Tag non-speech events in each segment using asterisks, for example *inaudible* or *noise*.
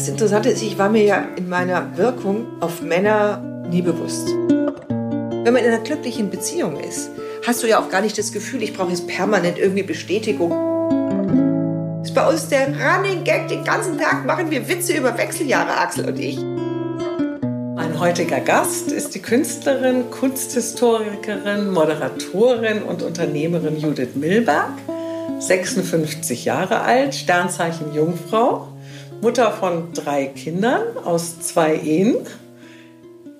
Das Interessante ist, ich war mir ja in meiner Wirkung auf Männer nie bewusst. Wenn man in einer glücklichen Beziehung ist, hast du ja auch gar nicht das Gefühl, ich brauche jetzt permanent irgendwie Bestätigung. Das ist bei uns der Running Gag. Den ganzen Tag machen wir Witze über Wechseljahre, Axel und ich. Mein heutiger Gast ist die Künstlerin, Kunsthistorikerin, Moderatorin und Unternehmerin Judith Milberg, 56 Jahre alt, Sternzeichen Jungfrau, Mutter von drei Kindern aus zwei Ehen,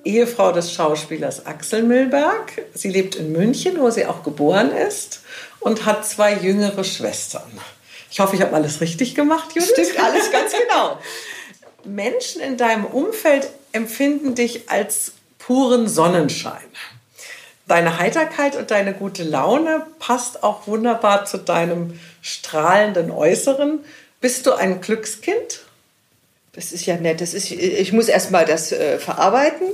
Ehefrau des Schauspielers Axel Milberg. Sie lebt in München, wo sie auch geboren ist und hat zwei jüngere Schwestern. Ich hoffe, ich habe alles richtig gemacht, Judith. Stimmt alles ganz genau. *laughs* Menschen in deinem Umfeld empfinden dich als puren Sonnenschein. Deine Heiterkeit und deine gute Laune passt auch wunderbar zu deinem strahlenden Äußeren. Bist du ein Glückskind? Das ist ja nett. Das ist, ich muss erst mal das äh, verarbeiten.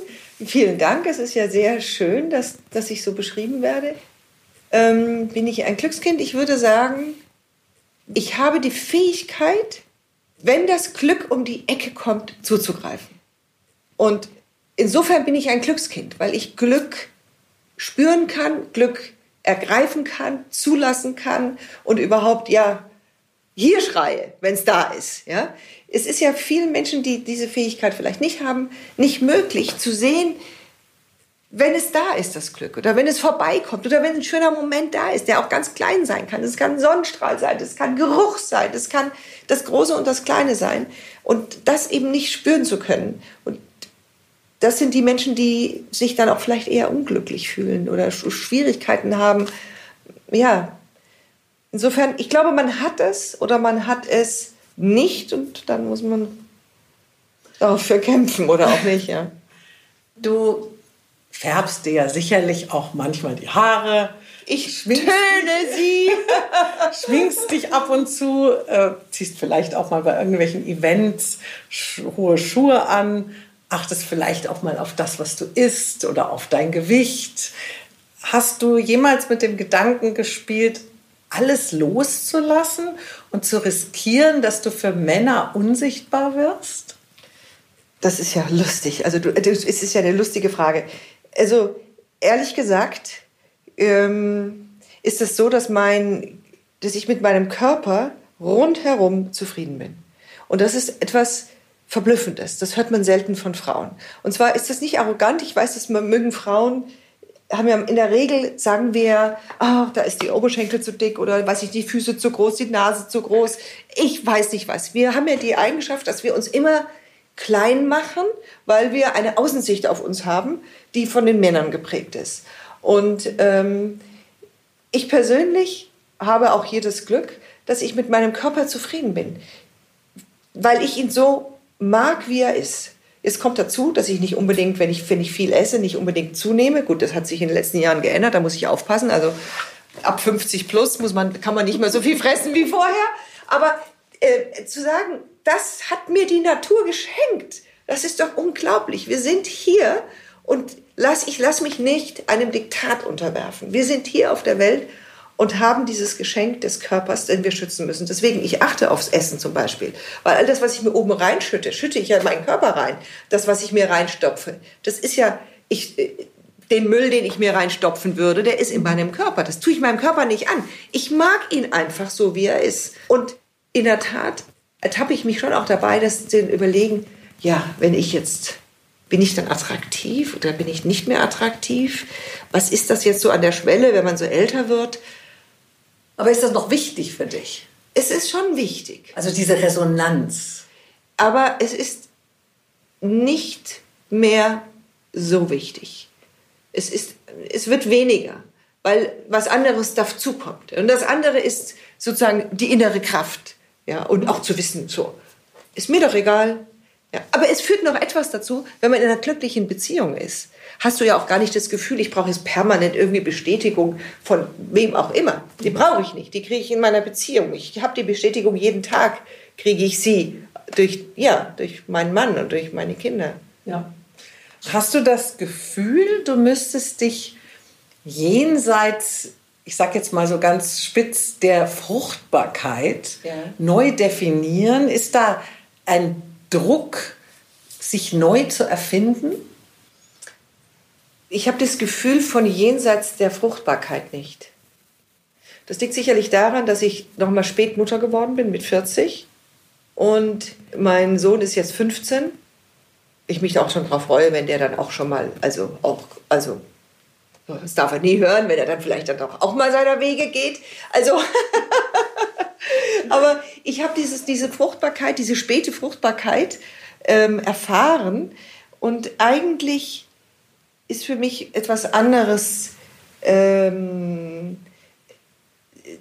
Vielen Dank. Es ist ja sehr schön, dass, dass ich so beschrieben werde. Ähm, bin ich ein Glückskind? Ich würde sagen, ich habe die Fähigkeit, wenn das Glück um die Ecke kommt, zuzugreifen. Und insofern bin ich ein Glückskind, weil ich Glück spüren kann, Glück ergreifen kann, zulassen kann und überhaupt ja hier schreie, wenn es da ist. Ja? Es ist ja vielen Menschen, die diese Fähigkeit vielleicht nicht haben, nicht möglich zu sehen, wenn es da ist, das Glück, oder wenn es vorbeikommt, oder wenn ein schöner Moment da ist, der auch ganz klein sein kann. Es kann Sonnenstrahl sein, es kann Geruch sein, es kann das Große und das Kleine sein. Und das eben nicht spüren zu können. Und das sind die Menschen, die sich dann auch vielleicht eher unglücklich fühlen oder Schwierigkeiten haben, ja, Insofern, ich glaube, man hat es oder man hat es nicht und dann muss man dafür kämpfen oder auch nicht, ja. Du färbst dir ja sicherlich auch manchmal die Haare. Ich töne sie. *laughs* schwingst dich ab und zu, äh, ziehst vielleicht auch mal bei irgendwelchen Events hohe Schuhe an, achtest vielleicht auch mal auf das, was du isst oder auf dein Gewicht. Hast du jemals mit dem Gedanken gespielt, alles loszulassen und zu riskieren, dass du für Männer unsichtbar wirst? Das ist ja lustig. Also du, es ist ja eine lustige Frage. Also ehrlich gesagt ähm, ist es so, dass mein, dass ich mit meinem Körper rundherum zufrieden bin. Und das ist etwas Verblüffendes. Das hört man selten von Frauen. Und zwar ist das nicht arrogant. Ich weiß, dass man mögen Frauen haben ja in der Regel sagen wir, ah, da ist die Oberschenkel zu dick oder weiß ich, die Füße zu groß, die Nase zu groß. Ich weiß nicht was. Wir haben ja die Eigenschaft, dass wir uns immer klein machen, weil wir eine Außensicht auf uns haben, die von den Männern geprägt ist. Und ähm, ich persönlich habe auch hier das Glück, dass ich mit meinem Körper zufrieden bin, weil ich ihn so mag, wie er ist. Es kommt dazu, dass ich nicht unbedingt, wenn ich, wenn ich viel esse, nicht unbedingt zunehme. Gut, das hat sich in den letzten Jahren geändert, da muss ich aufpassen. Also ab 50 plus muss man, kann man nicht mehr so viel fressen wie vorher. Aber äh, zu sagen, das hat mir die Natur geschenkt, das ist doch unglaublich. Wir sind hier und lass, ich lasse mich nicht einem Diktat unterwerfen. Wir sind hier auf der Welt und haben dieses Geschenk des Körpers, den wir schützen müssen. Deswegen, ich achte aufs Essen zum Beispiel. Weil all das, was ich mir oben reinschütte, schütte ich ja in meinen Körper rein. Das, was ich mir reinstopfe, das ist ja, ich, den Müll, den ich mir reinstopfen würde, der ist in meinem Körper. Das tue ich meinem Körper nicht an. Ich mag ihn einfach so, wie er ist. Und in der Tat ertappe ich mich schon auch dabei, dass zu überlegen, ja, wenn ich jetzt bin ich dann attraktiv oder bin ich nicht mehr attraktiv? Was ist das jetzt so an der Schwelle, wenn man so älter wird? Aber ist das noch wichtig für dich? Es ist schon wichtig. Also diese Resonanz. Aber es ist nicht mehr so wichtig. Es, ist, es wird weniger, weil was anderes dazukommt. Und das andere ist sozusagen die innere Kraft. Ja, und auch zu wissen, so, ist mir doch egal. Ja, aber es führt noch etwas dazu, wenn man in einer glücklichen Beziehung ist hast du ja auch gar nicht das Gefühl, ich brauche jetzt permanent irgendwie Bestätigung von wem auch immer. Die brauche ich nicht. Die kriege ich in meiner Beziehung. Ich habe die Bestätigung jeden Tag, kriege ich sie durch, ja, durch meinen Mann und durch meine Kinder. Ja. Hast du das Gefühl, du müsstest dich jenseits, ich sage jetzt mal so ganz spitz, der Fruchtbarkeit ja. neu definieren? Ist da ein Druck, sich neu zu erfinden? Ich habe das Gefühl von jenseits der Fruchtbarkeit nicht. Das liegt sicherlich daran, dass ich noch mal spät Mutter geworden bin mit 40 und mein Sohn ist jetzt 15. Ich mich auch schon darauf freue, wenn der dann auch schon mal, also auch, also das darf er nie hören, wenn er dann vielleicht dann auch, auch mal seiner Wege geht. Also, *laughs* aber ich habe diese Fruchtbarkeit, diese späte Fruchtbarkeit ähm, erfahren und eigentlich ist für mich etwas anderes. Ähm,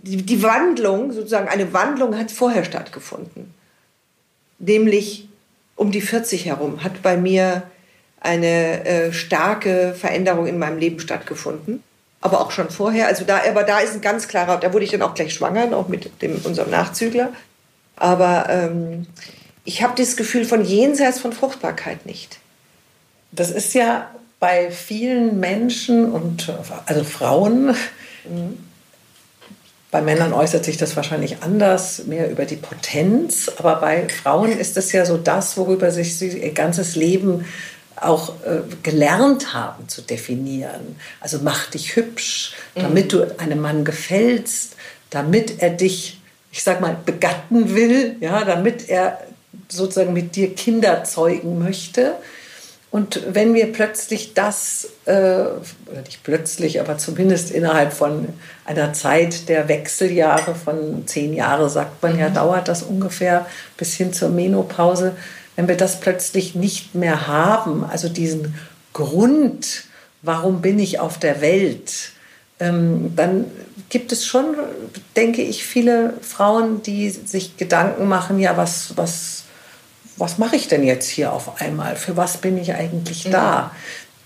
die, die Wandlung, sozusagen eine Wandlung hat vorher stattgefunden. Nämlich um die 40 herum hat bei mir eine äh, starke Veränderung in meinem Leben stattgefunden. Aber auch schon vorher. Also da, aber da ist ein ganz klarer, da wurde ich dann auch gleich schwanger, auch mit dem, unserem Nachzügler. Aber ähm, ich habe das Gefühl von jenseits von Fruchtbarkeit nicht. Das ist ja bei vielen Menschen und also Frauen, mhm. bei Männern äußert sich das wahrscheinlich anders, mehr über die Potenz, aber bei Frauen ist es ja so das, worüber sich sie ihr ganzes Leben auch äh, gelernt haben zu definieren. Also mach dich hübsch, damit mhm. du einem Mann gefällst, damit er dich, ich sag mal, begatten will, ja, damit er sozusagen mit dir Kinder zeugen möchte. Und wenn wir plötzlich das, äh, oder nicht plötzlich, aber zumindest innerhalb von einer Zeit der Wechseljahre von zehn Jahren, sagt man ja, mhm. dauert das ungefähr bis hin zur Menopause, wenn wir das plötzlich nicht mehr haben, also diesen Grund, warum bin ich auf der Welt, ähm, dann gibt es schon, denke ich, viele Frauen, die sich Gedanken machen, ja, was, was was mache ich denn jetzt hier auf einmal? Für was bin ich eigentlich da?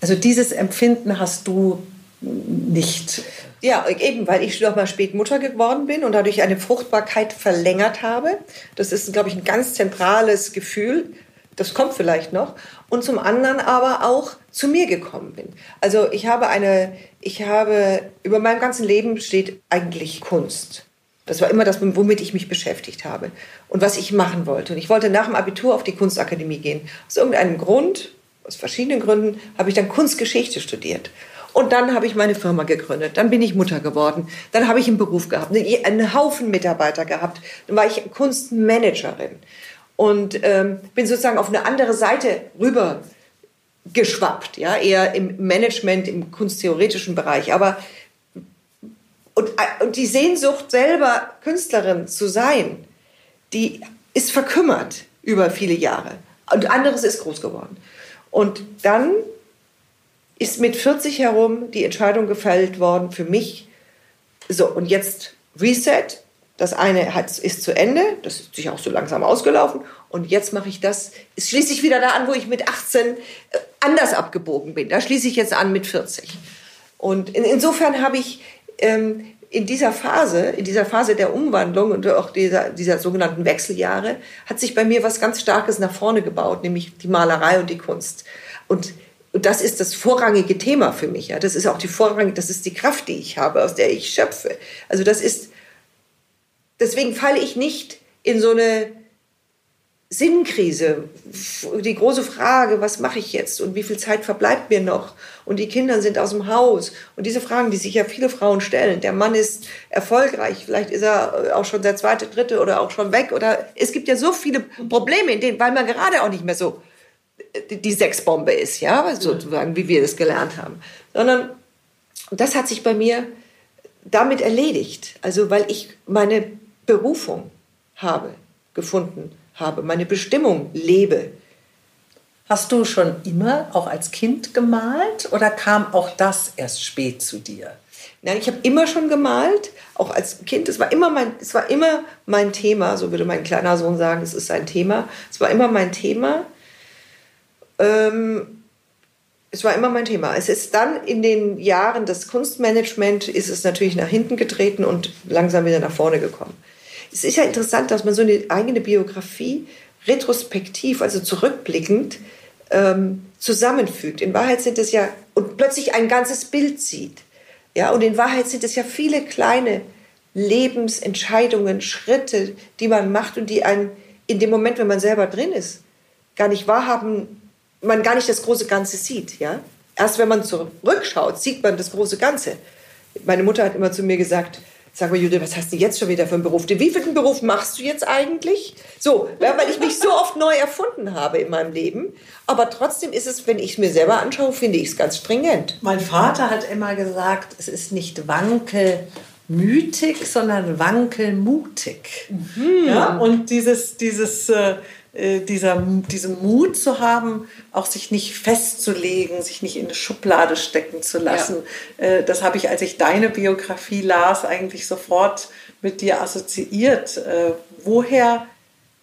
Also dieses Empfinden hast du nicht. Ja, eben, weil ich noch mal spät Mutter geworden bin und dadurch eine Fruchtbarkeit verlängert habe. Das ist, glaube ich, ein ganz zentrales Gefühl. Das kommt vielleicht noch. Und zum anderen aber auch zu mir gekommen bin. Also ich habe eine, ich habe, über meinem ganzen Leben steht eigentlich Kunst. Das war immer das, womit ich mich beschäftigt habe und was ich machen wollte. Und ich wollte nach dem Abitur auf die Kunstakademie gehen. Aus irgendeinem Grund, aus verschiedenen Gründen, habe ich dann Kunstgeschichte studiert. Und dann habe ich meine Firma gegründet. Dann bin ich Mutter geworden. Dann habe ich einen Beruf gehabt, einen Haufen Mitarbeiter gehabt. Dann war ich Kunstmanagerin und ähm, bin sozusagen auf eine andere Seite rüber geschwappt, ja, eher im Management, im kunsttheoretischen Bereich. Aber und, und die Sehnsucht selber Künstlerin zu sein, die ist verkümmert über viele Jahre. Und anderes ist groß geworden. Und dann ist mit 40 herum die Entscheidung gefällt worden für mich, so und jetzt Reset, das eine hat, ist zu Ende, das ist sich auch so langsam ausgelaufen und jetzt mache ich das, ist schließlich wieder da an, wo ich mit 18 äh, anders abgebogen bin. Da schließe ich jetzt an mit 40. Und in, insofern habe ich ähm, in dieser Phase, in dieser Phase der Umwandlung und auch dieser, dieser sogenannten Wechseljahre, hat sich bei mir was ganz Starkes nach vorne gebaut, nämlich die Malerei und die Kunst. Und, und das ist das vorrangige Thema für mich. Ja. Das ist auch die vorrangige, das ist die Kraft, die ich habe, aus der ich schöpfe. Also das ist, deswegen falle ich nicht in so eine Sinnkrise, die große Frage, was mache ich jetzt und wie viel Zeit verbleibt mir noch und die Kinder sind aus dem Haus und diese Fragen, die sich ja viele Frauen stellen. Der Mann ist erfolgreich, vielleicht ist er auch schon der zweite, dritte oder auch schon weg oder es gibt ja so viele Probleme, in denen, weil man gerade auch nicht mehr so die Sexbombe ist, ja, sozusagen, wie wir das gelernt haben, sondern das hat sich bei mir damit erledigt, also weil ich meine Berufung habe gefunden habe, meine Bestimmung lebe. Hast du schon immer auch als Kind gemalt oder kam auch das erst spät zu dir? Nein, ich habe immer schon gemalt, auch als Kind. Es war immer mein, es war immer mein Thema. So würde mein kleiner Sohn sagen, es ist sein Thema. Es war immer mein Thema. Ähm, es war immer mein Thema. Es ist dann in den Jahren des Kunstmanagements ist es natürlich nach hinten getreten und langsam wieder nach vorne gekommen. Es ist ja interessant, dass man so eine eigene Biografie retrospektiv, also zurückblickend, ähm, zusammenfügt. In Wahrheit sind es ja, und plötzlich ein ganzes Bild sieht. Ja, und in Wahrheit sind es ja viele kleine Lebensentscheidungen, Schritte, die man macht und die einen in dem Moment, wenn man selber drin ist, gar nicht wahrhaben, man gar nicht das große Ganze sieht. Ja? Erst wenn man zurückschaut, sieht man das große Ganze. Meine Mutter hat immer zu mir gesagt, Sag mal, Judith, was hast du jetzt schon wieder für einen Beruf? Den wievielten Beruf machst du jetzt eigentlich? So, weil ich mich so oft neu erfunden habe in meinem Leben. Aber trotzdem ist es, wenn ich es mir selber anschaue, finde ich es ganz stringent. Mein Vater hat immer gesagt, es ist nicht wankelmütig, sondern wankelmutig. Mhm. Ja, und dieses, dieses äh, dieser, diesen Mut zu haben, auch sich nicht festzulegen, sich nicht in eine Schublade stecken zu lassen. Ja. Äh, das habe ich, als ich deine Biografie las, eigentlich sofort mit dir assoziiert. Äh, woher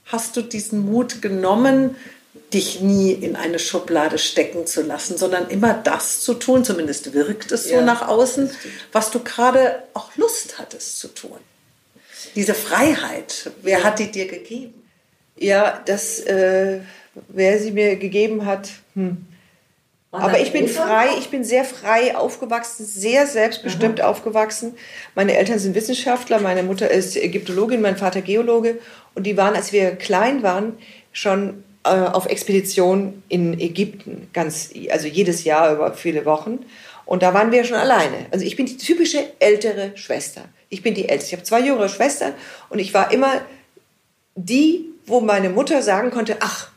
hast du diesen Mut genommen, dich nie in eine Schublade stecken zu lassen, sondern immer das zu tun, zumindest wirkt es so ja, nach außen, was du gerade auch Lust hattest zu tun. Diese Freiheit, wer hat die dir gegeben? Ja, das, äh, wer sie mir gegeben hat. Hm. Aber ich bin frei, ich bin sehr frei aufgewachsen, sehr selbstbestimmt Aha. aufgewachsen. Meine Eltern sind Wissenschaftler, meine Mutter ist Ägyptologin, mein Vater Geologe. Und die waren, als wir klein waren, schon äh, auf Expedition in Ägypten, ganz, also jedes Jahr über viele Wochen. Und da waren wir schon alleine. Also ich bin die typische ältere Schwester. Ich bin die älteste. Ich habe zwei jüngere Schwestern und ich war immer die, wo meine Mutter sagen konnte, ach,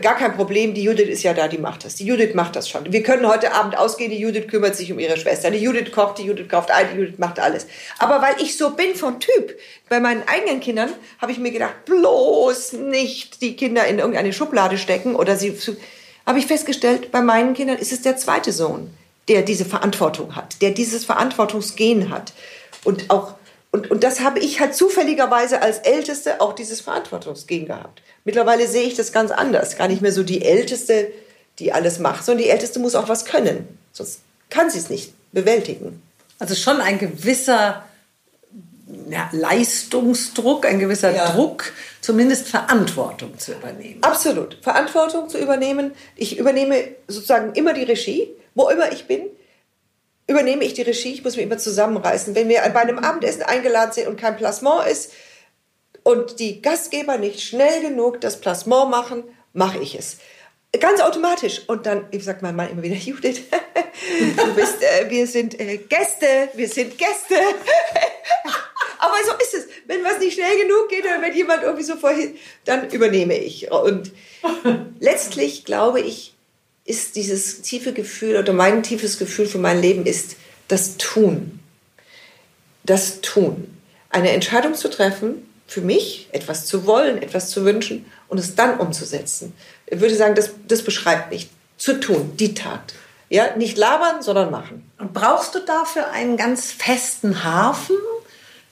gar kein Problem, die Judith ist ja da, die macht das. Die Judith macht das schon. Wir können heute Abend ausgehen, die Judith kümmert sich um ihre Schwester. Die Judith kocht, die Judith kauft ein, die Judith macht alles. Aber weil ich so bin von Typ, bei meinen eigenen Kindern habe ich mir gedacht, bloß nicht die Kinder in irgendeine Schublade stecken oder sie habe ich festgestellt, bei meinen Kindern ist es der zweite Sohn, der diese Verantwortung hat, der dieses Verantwortungsgehen hat und auch und, und das habe ich halt zufälligerweise als Älteste auch dieses Verantwortungsgehen gehabt. Mittlerweile sehe ich das ganz anders. Gar nicht mehr so die Älteste, die alles macht, sondern die Älteste muss auch was können. Sonst kann sie es nicht bewältigen. Also schon ein gewisser ja, Leistungsdruck, ein gewisser ja. Druck, zumindest Verantwortung zu übernehmen. Absolut. Verantwortung zu übernehmen. Ich übernehme sozusagen immer die Regie, wo immer ich bin übernehme ich die Regie, ich muss mich immer zusammenreißen. Wenn wir bei einem Abendessen eingeladen sind und kein Placement ist und die Gastgeber nicht schnell genug das Placement machen, mache ich es. Ganz automatisch. Und dann sagt mein Mann immer wieder, *laughs* Judith, du bist, äh, wir sind äh, Gäste, wir sind Gäste. *laughs* Aber so ist es. Wenn was nicht schnell genug geht oder wenn jemand irgendwie so vorhin, dann übernehme ich. Und letztlich glaube ich, ist dieses tiefe Gefühl oder mein tiefes Gefühl für mein Leben ist das Tun. Das Tun. Eine Entscheidung zu treffen, für mich etwas zu wollen, etwas zu wünschen und es dann umzusetzen. Ich würde sagen, das, das beschreibt mich. Zu tun, die Tat. Ja, nicht labern, sondern machen. Und brauchst du dafür einen ganz festen Hafen?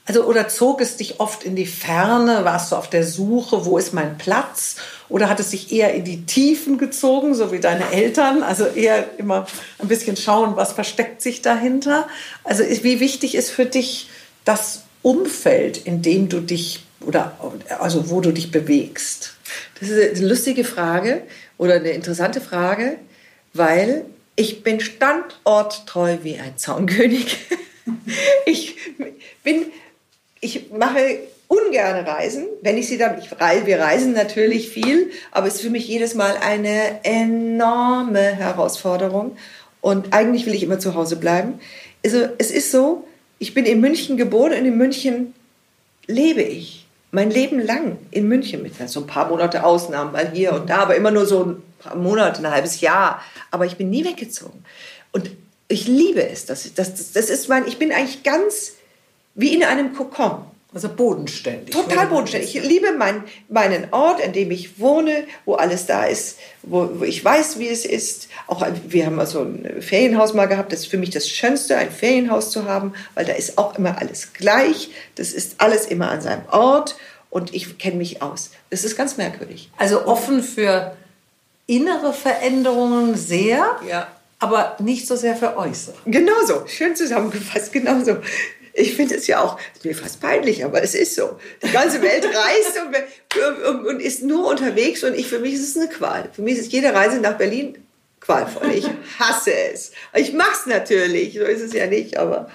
Also, oder zog es dich oft in die Ferne? Warst du auf der Suche, wo ist mein Platz? Oder hat es dich eher in die Tiefen gezogen, so wie deine Eltern? Also eher immer ein bisschen schauen, was versteckt sich dahinter? Also, wie wichtig ist für dich das Umfeld, in dem du dich oder also wo du dich bewegst? Das ist eine lustige Frage oder eine interessante Frage, weil ich bin standorttreu wie ein Zaunkönig. *laughs* Ich bin ich mache ungerne Reisen, wenn ich sie dann, ich wir reisen natürlich viel, aber es ist für mich jedes Mal eine enorme Herausforderung und eigentlich will ich immer zu Hause bleiben. Also es ist so, ich bin in München geboren und in München lebe ich. Mein Leben lang in München mit so ein paar Monate Ausnahmen mal hier und da, aber immer nur so ein paar Monate, ein halbes Jahr. Aber ich bin nie weggezogen. Und ich liebe es. Das, das, das ist mein, ich bin eigentlich ganz wie in einem Kokon. Also bodenständig. Total bodenständig. Ich liebe mein, meinen Ort, an dem ich wohne, wo alles da ist, wo, wo ich weiß, wie es ist. Auch wir haben also ein Ferienhaus mal gehabt. Das ist für mich das Schönste, ein Ferienhaus zu haben, weil da ist auch immer alles gleich. Das ist alles immer an seinem Ort und ich kenne mich aus. Das ist ganz merkwürdig. Also offen für innere Veränderungen sehr. Ja aber nicht so sehr für äußere. Genauso, schön zusammengefasst, genauso. Ich finde es ja auch, ist mir fast peinlich, aber es ist so. Die ganze Welt *laughs* reist und, und, und, ist nur unterwegs und ich, für mich ist es eine Qual. Für mich ist jede Reise nach Berlin qualvoll. Ich hasse es. Ich mache es natürlich, so ist es ja nicht, aber...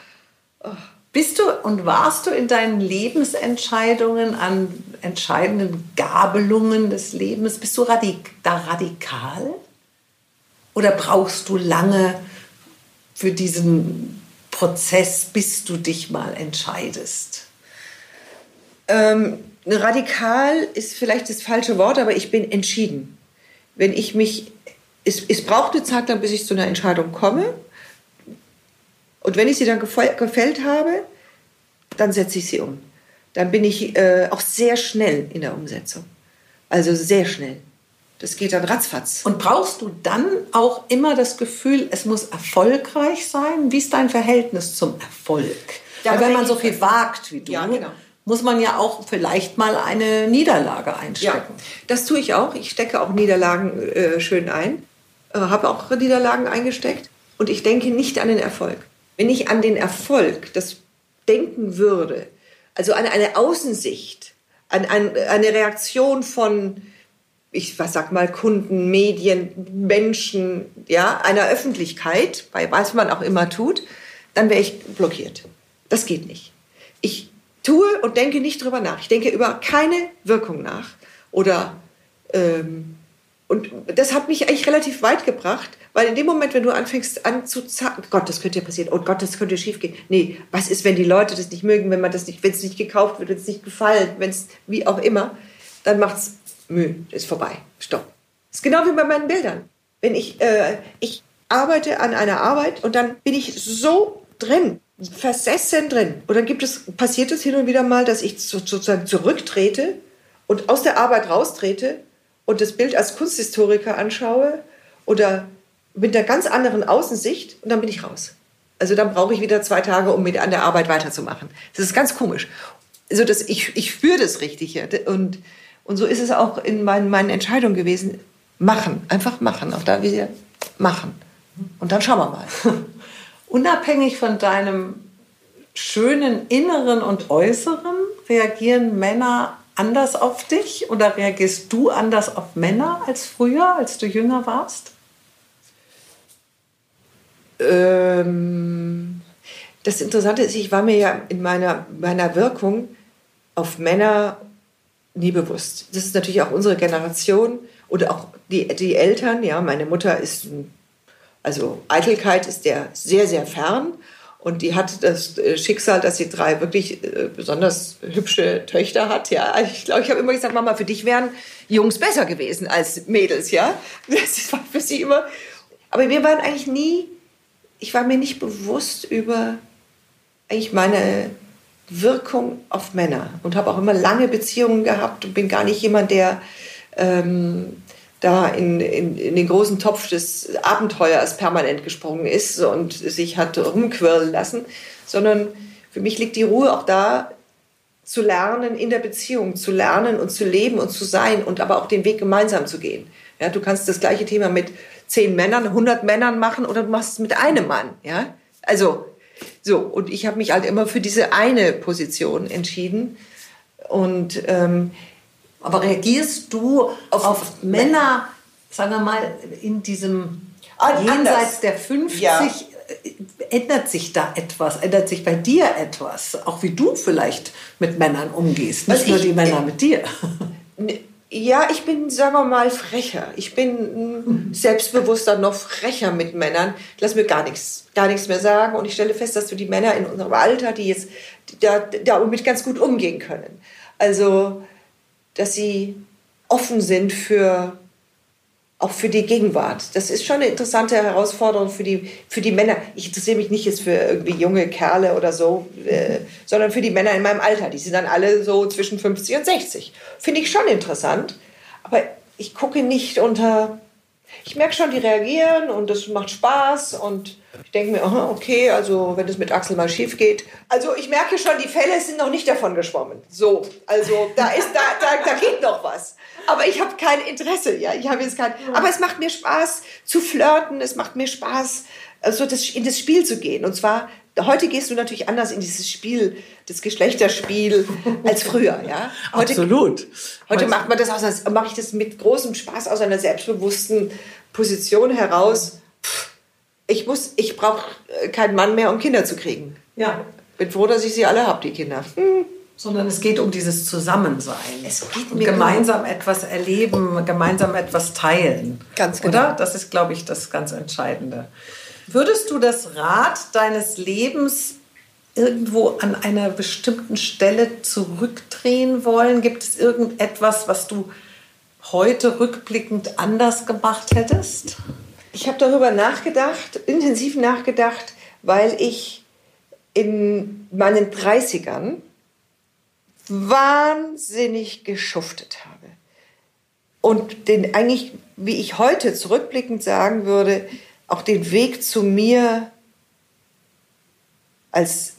Oh. Bist du und warst du in deinen Lebensentscheidungen an entscheidenden Gabelungen des Lebens? Bist du radik da radikal? Oder brauchst du lange für diesen Prozess, bis du dich mal entscheidest? Ähm, radikal ist vielleicht das falsche Wort, aber ich bin entschieden. Wenn ich mich, es, es braucht eine Zeit lang, bis ich zu einer Entscheidung komme. Und wenn ich sie dann gefällt habe, dann setze ich sie um. Dann bin ich äh, auch sehr schnell in der Umsetzung. Also sehr schnell. Das geht dann ratzfatz. Und brauchst du dann auch immer das Gefühl, es muss erfolgreich sein? Wie ist dein Verhältnis zum Erfolg? Ja, Weil wenn man so viel wagt wie du, ja, genau. muss man ja auch vielleicht mal eine Niederlage einstecken. Ja, das tue ich auch. Ich stecke auch Niederlagen äh, schön ein. Äh, Habe auch Niederlagen eingesteckt. Und ich denke nicht an den Erfolg. Wenn ich an den Erfolg, das denken würde, also an eine Außensicht, an, an eine Reaktion von ich was sag mal Kunden, Medien, Menschen, ja, einer Öffentlichkeit, bei was man auch immer tut, dann wäre ich blockiert. Das geht nicht. Ich tue und denke nicht drüber nach. Ich denke über keine Wirkung nach oder ähm, und das hat mich eigentlich relativ weit gebracht, weil in dem Moment, wenn du anfängst an zu zacken, Gott, das könnte ja passieren, oh Gott, das könnte schief gehen. Nee, was ist, wenn die Leute das nicht mögen, wenn man das nicht, wenn es nicht gekauft wird, wenn es nicht gefallen, wenn es wie auch immer, dann macht Müll, ist vorbei, stopp. Ist genau wie bei meinen Bildern. Wenn ich, äh, ich arbeite an einer Arbeit und dann bin ich so drin, versessen drin. Und dann gibt es, passiert es hin und wieder mal, dass ich sozusagen zurücktrete und aus der Arbeit raustrete und das Bild als Kunsthistoriker anschaue oder mit einer ganz anderen Außensicht und dann bin ich raus. Also dann brauche ich wieder zwei Tage, um mit an der Arbeit weiterzumachen. Das ist ganz komisch. Also das, ich, ich spüre das richtig. Und und so ist es auch in meinen, meinen Entscheidungen gewesen. Machen, einfach machen. Auch da wieder machen. Und dann schauen wir mal. *laughs* Unabhängig von deinem schönen Inneren und Äußeren, reagieren Männer anders auf dich oder reagierst du anders auf Männer als früher, als du jünger warst? Ähm, das Interessante ist, ich war mir ja in meiner, meiner Wirkung auf Männer nie bewusst. Das ist natürlich auch unsere Generation oder auch die, die Eltern. Ja, meine Mutter ist, also Eitelkeit ist der sehr, sehr fern. Und die hat das äh, Schicksal, dass sie drei wirklich äh, besonders hübsche Töchter hat. Ja, also ich glaube, ich habe immer gesagt, Mama, für dich wären Jungs besser gewesen als Mädels. Ja, *laughs* das war für sie immer. Aber wir waren eigentlich nie, ich war mir nicht bewusst über eigentlich meine Wirkung auf Männer und habe auch immer lange Beziehungen gehabt und bin gar nicht jemand, der ähm, da in, in, in, den großen Topf des Abenteuers permanent gesprungen ist und sich hat rumquirlen lassen, sondern für mich liegt die Ruhe auch da, zu lernen, in der Beziehung zu lernen und zu leben und zu sein und aber auch den Weg gemeinsam zu gehen. Ja, du kannst das gleiche Thema mit zehn Männern, hundert Männern machen oder du machst es mit einem Mann. Ja, also so, und ich habe mich halt immer für diese eine Position entschieden. Und, ähm, Aber reagierst du auf, auf Männer, sagen wir mal, in diesem ah, jenseits der 50, ja. Äh, ändert sich da etwas? Ändert sich bei dir etwas? Auch wie du vielleicht mit Männern umgehst, nicht Was nur ich, die Männer äh, mit dir. Ja, ich bin, sagen wir mal, frecher. Ich bin selbstbewusster, noch frecher mit Männern. Ich lass mir gar nichts, gar nichts mehr sagen. Und ich stelle fest, dass du die Männer in unserem Alter, die jetzt da, damit ganz gut umgehen können. Also, dass sie offen sind für auch für die Gegenwart. Das ist schon eine interessante Herausforderung für die, für die Männer. Ich interessiere mich nicht jetzt für irgendwie junge Kerle oder so, äh, sondern für die Männer in meinem Alter. Die sind dann alle so zwischen 50 und 60. Finde ich schon interessant. Aber ich gucke nicht unter. Ich merke schon, die reagieren und das macht Spaß und ich denke mir, okay, also wenn es mit Axel mal schief geht. Also ich merke schon, die Fälle sind noch nicht davon geschwommen. So, also da ist da, da, da geht noch was. Aber ich habe kein Interesse, ja. Ich habe jetzt kein. Aber es macht mir Spaß zu flirten. Es macht mir Spaß, also das, in das Spiel zu gehen. Und zwar heute gehst du natürlich anders in dieses Spiel, das Geschlechterspiel als früher, ja. Heute, Absolut. Heute macht man das aus, mache ich das mit großem Spaß aus einer selbstbewussten Position heraus. Ich muss, ich brauche keinen Mann mehr, um Kinder zu kriegen. Ja. Bin froh, dass ich sie alle habe, die Kinder. Hm. sondern es geht um dieses Zusammensein. Es geht mir gemeinsam etwas erleben, gemeinsam etwas teilen. Ganz genau. Oder? Das ist, glaube ich, das ganz Entscheidende. Würdest du das Rad deines Lebens irgendwo an einer bestimmten Stelle zurückdrehen wollen? Gibt es irgendetwas, was du heute rückblickend anders gemacht hättest? Ich habe darüber nachgedacht, intensiv nachgedacht, weil ich in meinen 30ern wahnsinnig geschuftet habe. Und den eigentlich, wie ich heute zurückblickend sagen würde, auch den Weg zu mir als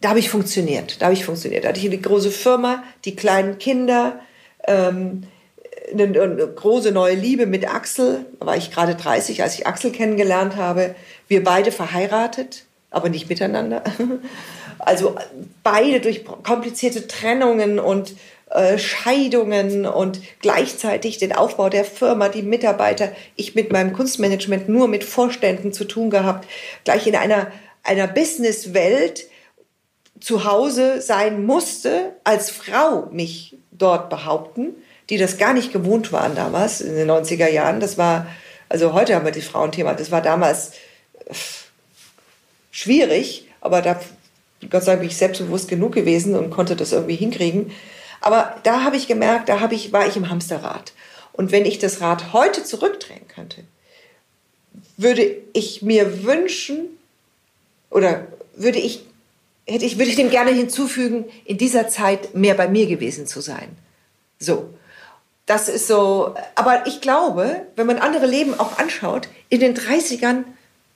da habe ich funktioniert, da habe ich funktioniert. Da hatte ich eine große Firma, die kleinen Kinder, ähm, eine, eine, große neue Liebe mit Axel. Da war ich gerade 30, als ich Axel kennengelernt habe. Wir beide verheiratet, aber nicht miteinander. *laughs* Also beide durch komplizierte Trennungen und äh, Scheidungen und gleichzeitig den Aufbau der Firma, die Mitarbeiter. Ich mit meinem Kunstmanagement nur mit Vorständen zu tun gehabt, gleich in einer, einer Businesswelt zu Hause sein musste, als Frau mich dort behaupten, die das gar nicht gewohnt waren damals, in den 90er Jahren. Das war, also heute haben wir das Frauenthema, das war damals äh, schwierig, aber da, Gott sei Dank, bin ich selbstbewusst genug gewesen und konnte das irgendwie hinkriegen. Aber da habe ich gemerkt, da habe ich, war ich im Hamsterrad. Und wenn ich das Rad heute zurückdrehen könnte, würde ich mir wünschen oder würde ich hätte ich, würde ich dem gerne hinzufügen, in dieser Zeit mehr bei mir gewesen zu sein. So. Das ist so, aber ich glaube, wenn man andere Leben auch anschaut, in den 30ern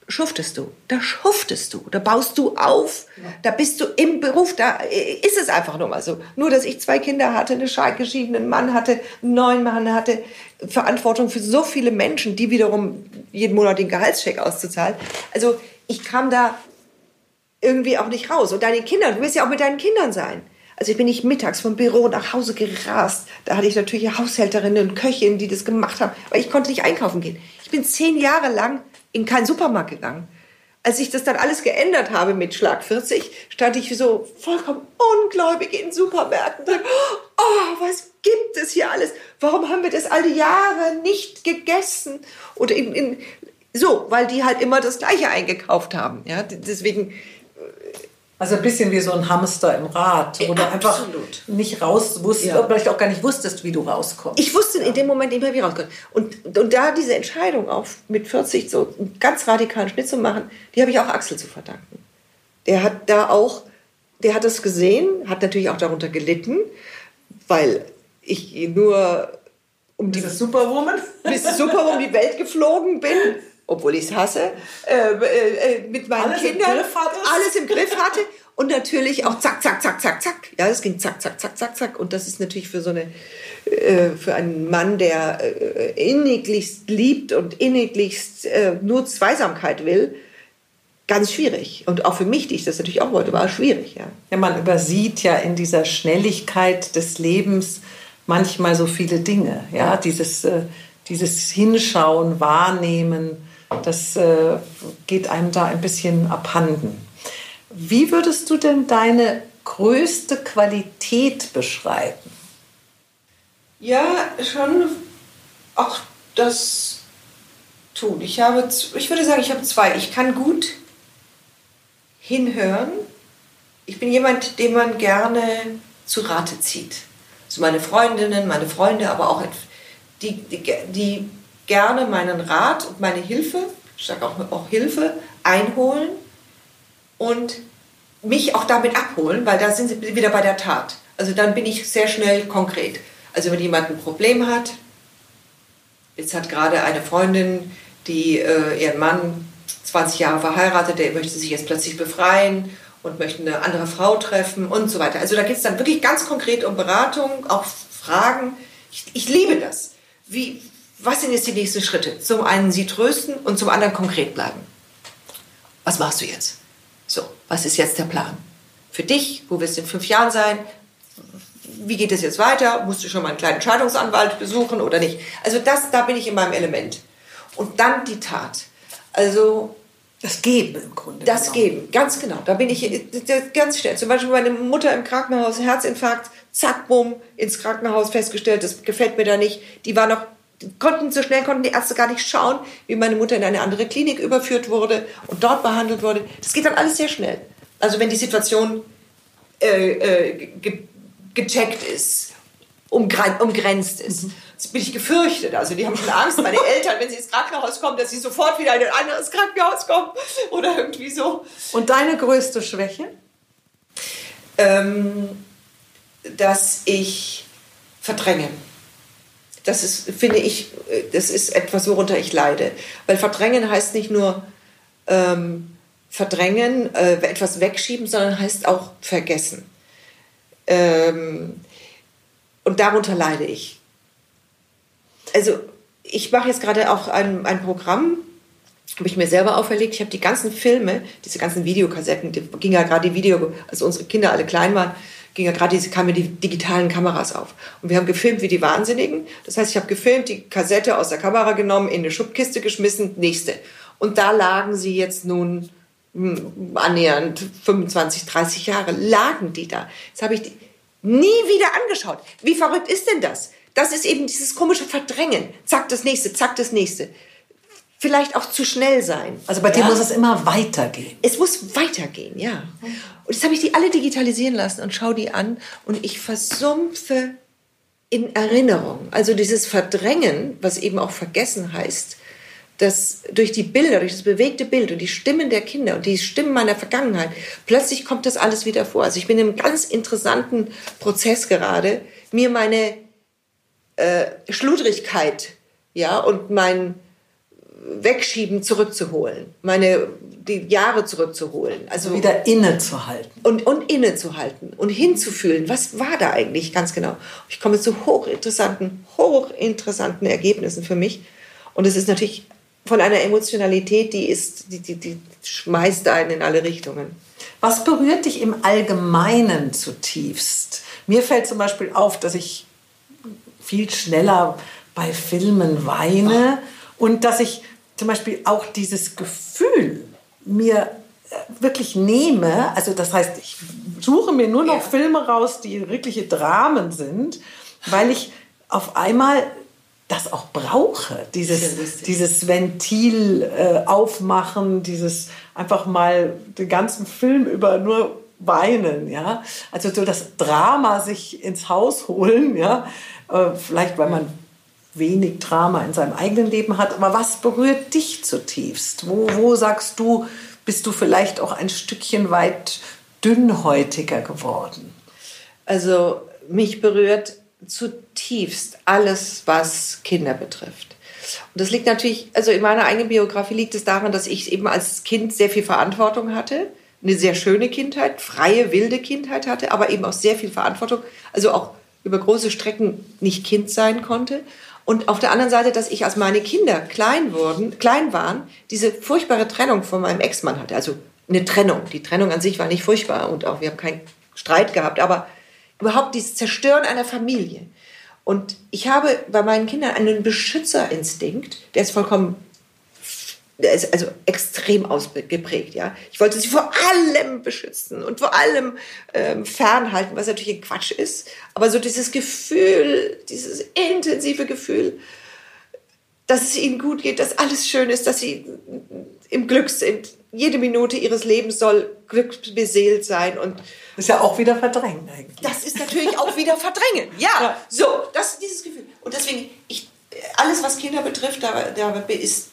schuftest du, da schuftest du, da baust du auf, ja. da bist du im Beruf, da ist es einfach nur mal so. Nur, dass ich zwei Kinder hatte, einen geschiedenen Mann hatte, einen neuen Mann hatte, Verantwortung für so viele Menschen, die wiederum jeden Monat den Gehaltscheck auszuzahlen. Also ich kam da irgendwie auch nicht raus. Und deine Kinder, du willst ja auch mit deinen Kindern sein. Also ich bin nicht mittags vom Büro nach Hause gerast. Da hatte ich natürlich Haushälterinnen und Köchinnen, die das gemacht haben, weil ich konnte nicht einkaufen gehen. Ich bin zehn Jahre lang in keinen Supermarkt gegangen. Als ich das dann alles geändert habe mit Schlag 40, stand ich so vollkommen ungläubig in Supermärkten. Oh, was gibt es hier alles? Warum haben wir das all die Jahre nicht gegessen? Oder in, in, so, weil die halt immer das Gleiche eingekauft haben. Ja, deswegen also ein bisschen wie so ein Hamster im Rad, wo du einfach nicht raus wusstest, ja. vielleicht auch gar nicht wusstest, wie du rauskommst. Ich wusste in dem Moment nicht mehr, wie rauskomme. Und, und da diese Entscheidung auch mit 40 so einen ganz radikalen Schnitt zu machen, die habe ich auch Axel zu verdanken. Der hat da auch, der hat es gesehen, hat natürlich auch darunter gelitten, weil ich nur um die Superwoman, bis Superwoman die Welt geflogen bin obwohl ich es hasse, äh, äh, äh, mit meinen alles Kindern im alles im Griff hatte und natürlich auch zack, zack, zack, zack, zack. Ja, es ging zack, zack, zack, zack, zack. Und das ist natürlich für so eine, äh, für einen Mann, der äh, inniglichst liebt und inniglichst äh, nur Zweisamkeit will, ganz schwierig. Und auch für mich, die ich das natürlich auch wollte, war es schwierig. Ja. ja, man übersieht ja in dieser Schnelligkeit des Lebens manchmal so viele Dinge. Ja, dieses, äh, dieses Hinschauen, Wahrnehmen das äh, geht einem da ein bisschen abhanden. Wie würdest du denn deine größte Qualität beschreiben? Ja, schon auch das tun. Ich habe, ich würde sagen, ich habe zwei. Ich kann gut hinhören. Ich bin jemand, den man gerne zu Rate zieht. Also meine Freundinnen, meine Freunde, aber auch die, die, die gerne meinen Rat und meine Hilfe, ich sage auch, auch Hilfe, einholen und mich auch damit abholen, weil da sind sie wieder bei der Tat. Also dann bin ich sehr schnell konkret. Also wenn jemand ein Problem hat, jetzt hat gerade eine Freundin, die äh, ihren Mann 20 Jahre verheiratet, der möchte sich jetzt plötzlich befreien und möchte eine andere Frau treffen und so weiter. Also da geht es dann wirklich ganz konkret um Beratung, auch Fragen. Ich, ich liebe das. Wie, was sind jetzt die nächsten Schritte? Zum einen sie trösten und zum anderen konkret bleiben. Was machst du jetzt? So, was ist jetzt der Plan? Für dich, wo wirst du in fünf Jahren sein? Wie geht es jetzt weiter? Musst du schon mal einen kleinen Scheidungsanwalt besuchen oder nicht? Also das, da bin ich in meinem Element. Und dann die Tat. Also Das Geben im Grunde. Das genau. Geben, ganz genau. Da bin ich ganz schnell. Zum Beispiel meine Mutter im Krankenhaus, Herzinfarkt, zack, bumm, ins Krankenhaus festgestellt, das gefällt mir da nicht. Die war noch, konnten so schnell konnten die Ärzte gar nicht schauen, wie meine Mutter in eine andere Klinik überführt wurde und dort behandelt wurde. Das geht dann alles sehr schnell. Also wenn die Situation äh, äh, ge gecheckt ist, umgrenzt ist. Mhm. Jetzt bin ich gefürchtet. Also die haben schon Angst, meine *laughs* Eltern, wenn sie ins Krankenhaus kommen, dass sie sofort wieder in ein anderes Krankenhaus kommen *laughs* oder irgendwie so. Und deine größte Schwäche? Ähm, dass ich verdränge. Das ist, finde ich, das ist etwas, worunter ich leide. Weil verdrängen heißt nicht nur ähm, verdrängen, äh, etwas wegschieben, sondern heißt auch vergessen. Ähm, und darunter leide ich. Also ich mache jetzt gerade auch ein, ein Programm, habe ich mir selber auferlegt. Ich habe die ganzen Filme, diese ganzen Videokassetten, die ging ja gerade die Video, als unsere Kinder alle klein waren, ging ja gerade diese kamen die digitalen Kameras auf. Und wir haben gefilmt wie die Wahnsinnigen. Das heißt, ich habe gefilmt, die Kassette aus der Kamera genommen, in eine Schubkiste geschmissen, nächste. Und da lagen sie jetzt nun hm, annähernd 25, 30 Jahre, lagen die da. Jetzt habe ich die, nie wieder angeschaut. Wie verrückt ist denn das? Das ist eben dieses komische Verdrängen. Zack, das nächste, zack, das nächste. Vielleicht auch zu schnell sein. Also bei dir muss es immer weitergehen. Es muss weitergehen, ja. Und jetzt habe ich die alle digitalisieren lassen und schaue die an und ich versumpfe in Erinnerung. Also dieses Verdrängen, was eben auch vergessen heißt, dass durch die Bilder, durch das bewegte Bild und die Stimmen der Kinder und die Stimmen meiner Vergangenheit, plötzlich kommt das alles wieder vor. Also ich bin in einem ganz interessanten Prozess gerade, mir meine äh, Schludrigkeit ja, und mein Wegschieben zurückzuholen, meine die Jahre zurückzuholen. Also wieder innezuhalten. Und, und innezuhalten und hinzufühlen, was war da eigentlich ganz genau. Ich komme zu hochinteressanten, hochinteressanten Ergebnissen für mich. Und es ist natürlich von einer Emotionalität, die ist, die, die, die schmeißt einen in alle Richtungen. Was berührt dich im Allgemeinen zutiefst? Mir fällt zum Beispiel auf, dass ich viel schneller bei Filmen weine und dass ich zum Beispiel auch dieses Gefühl mir äh, wirklich nehme, also das heißt, ich suche mir nur noch ja. Filme raus, die wirkliche Dramen sind, weil ich auf einmal das auch brauche, dieses, dieses Ventil äh, aufmachen, dieses einfach mal den ganzen Film über nur weinen, ja. Also so das Drama sich ins Haus holen, ja. Äh, vielleicht, weil man wenig Drama in seinem eigenen Leben hat. Aber was berührt dich zutiefst? Wo, wo sagst du, bist du vielleicht auch ein Stückchen weit dünnhäutiger geworden? Also mich berührt zutiefst alles, was Kinder betrifft. Und das liegt natürlich, also in meiner eigenen Biografie liegt es daran, dass ich eben als Kind sehr viel Verantwortung hatte, eine sehr schöne Kindheit, freie, wilde Kindheit hatte, aber eben auch sehr viel Verantwortung, also auch über große Strecken nicht Kind sein konnte. Und auf der anderen Seite, dass ich, als meine Kinder klein wurden, klein waren, diese furchtbare Trennung von meinem Ex-Mann hatte. Also eine Trennung. Die Trennung an sich war nicht furchtbar und auch wir haben keinen Streit gehabt, aber überhaupt dieses Zerstören einer Familie. Und ich habe bei meinen Kindern einen Beschützerinstinkt, der ist vollkommen, also extrem ausgeprägt. Ja? Ich wollte sie vor allem beschützen und vor allem ähm, fernhalten, was natürlich ein Quatsch ist. Aber so dieses Gefühl, dieses intensive Gefühl, dass es ihnen gut geht, dass alles schön ist, dass sie im Glück sind. Jede Minute ihres Lebens soll glückbeseelt sein und ist ja auch wieder verdrängen eigentlich. Das ist natürlich auch wieder verdrängen. Ja, ja. so, das ist dieses Gefühl. Und deswegen, ich, alles was Kinder betrifft, da, da ist,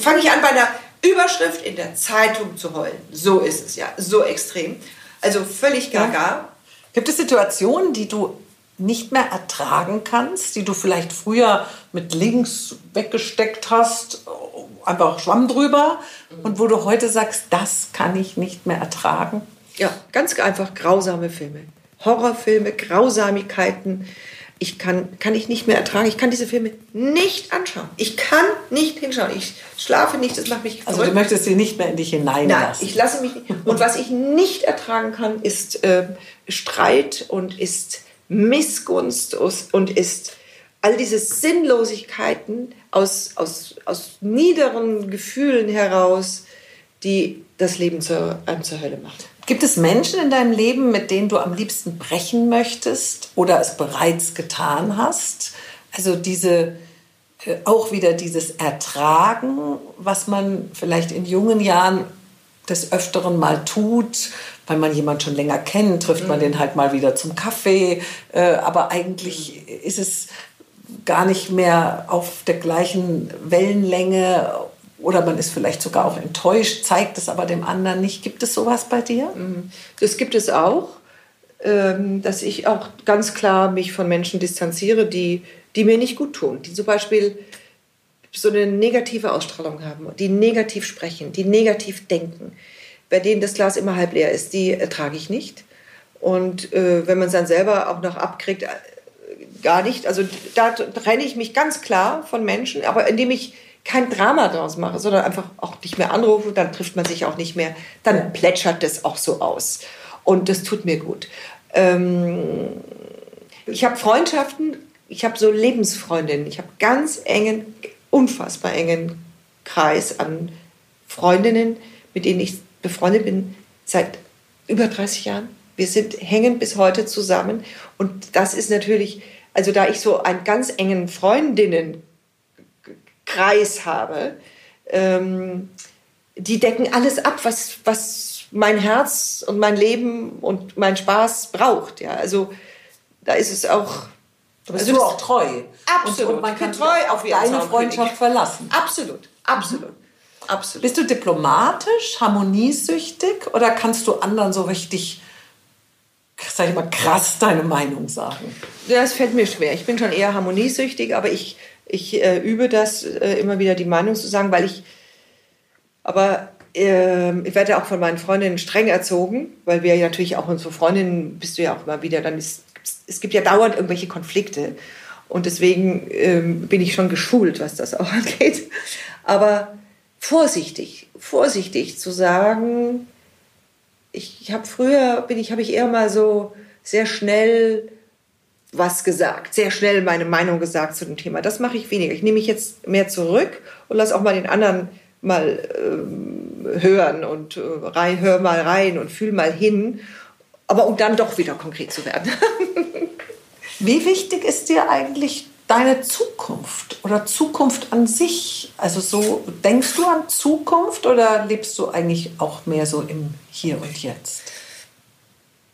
fange ich an bei einer Überschrift in der Zeitung zu heulen. So ist es ja, so extrem. Also völlig gaga. Ja. Gibt es Situationen, die du nicht mehr ertragen kannst, die du vielleicht früher mit links weggesteckt hast, einfach Schwamm drüber mhm. und wo du heute sagst, das kann ich nicht mehr ertragen? Ja, ganz einfach grausame Filme. Horrorfilme, Grausamigkeiten. Ich kann, kann ich nicht mehr ertragen. Ich kann diese Filme nicht anschauen. Ich kann nicht hinschauen. Ich schlafe nicht. Das macht mich Also du möchtest sie nicht mehr in dich hineinlassen. Nein, ich lasse mich nicht. Und was ich nicht ertragen kann, ist äh, Streit und ist Missgunst und ist all diese Sinnlosigkeiten aus, aus, aus niederen Gefühlen heraus, die das Leben zur, einem zur Hölle macht. Gibt es Menschen in deinem Leben, mit denen du am liebsten brechen möchtest oder es bereits getan hast? Also diese äh, auch wieder dieses Ertragen, was man vielleicht in jungen Jahren des Öfteren mal tut, weil man jemanden schon länger kennt, trifft man mhm. den halt mal wieder zum Kaffee. Äh, aber eigentlich ist es gar nicht mehr auf der gleichen Wellenlänge oder man ist vielleicht sogar auch enttäuscht, zeigt es aber dem anderen nicht. Gibt es sowas bei dir? Mhm. Das gibt es auch, ähm, dass ich auch ganz klar mich von Menschen distanziere, die, die mir nicht gut tun, die zum Beispiel so eine negative Ausstrahlung haben, die negativ sprechen, die negativ denken, bei denen das Glas immer halb leer ist, die ertrage ich nicht. Und äh, wenn man es dann selber auch noch abkriegt, äh, gar nicht. Also da trenne ich mich ganz klar von Menschen, aber indem ich kein Drama daraus mache, sondern einfach auch nicht mehr anrufe, dann trifft man sich auch nicht mehr. Dann plätschert das auch so aus. Und das tut mir gut. Ähm, ich habe Freundschaften, ich habe so Lebensfreundinnen, ich habe ganz engen, unfassbar engen Kreis an Freundinnen, mit denen ich befreundet bin seit über 30 Jahren. Wir sind hängen bis heute zusammen und das ist natürlich, also da ich so einen ganz engen Freundinnenkreis habe, ähm, die decken alles ab, was, was mein Herz und mein Leben und mein Spaß braucht. Ja, also da ist es auch. Du bist also du auch treu. Absolut. Und, und man kann treu auf deine Freundschaft verlassen. Absolut, absolut. Absolut. Bist du diplomatisch, harmoniesüchtig oder kannst du anderen so richtig, sag ich mal, krass deine Meinung sagen? Ja, es fällt mir schwer. Ich bin schon eher harmoniesüchtig, aber ich, ich äh, übe das äh, immer wieder die Meinung zu sagen, weil ich, aber äh, ich werde auch von meinen Freundinnen streng erzogen, weil wir ja natürlich auch unsere Freundinnen, bist du ja auch immer wieder, dann ist, es gibt ja dauernd irgendwelche Konflikte. Und deswegen ähm, bin ich schon geschult, was das auch *laughs* angeht. Aber vorsichtig, vorsichtig zu sagen, ich, ich habe früher, bin ich, habe ich eher mal so sehr schnell was gesagt, sehr schnell meine Meinung gesagt zu dem Thema. Das mache ich weniger. Ich nehme mich jetzt mehr zurück und lasse auch mal den anderen mal ähm, hören und äh, rein, hör mal rein und fühl mal hin, aber um dann doch wieder konkret zu werden. *laughs* Wie wichtig ist dir eigentlich deine Zukunft oder Zukunft an sich? Also so, denkst du an Zukunft oder lebst du eigentlich auch mehr so im Hier und Jetzt?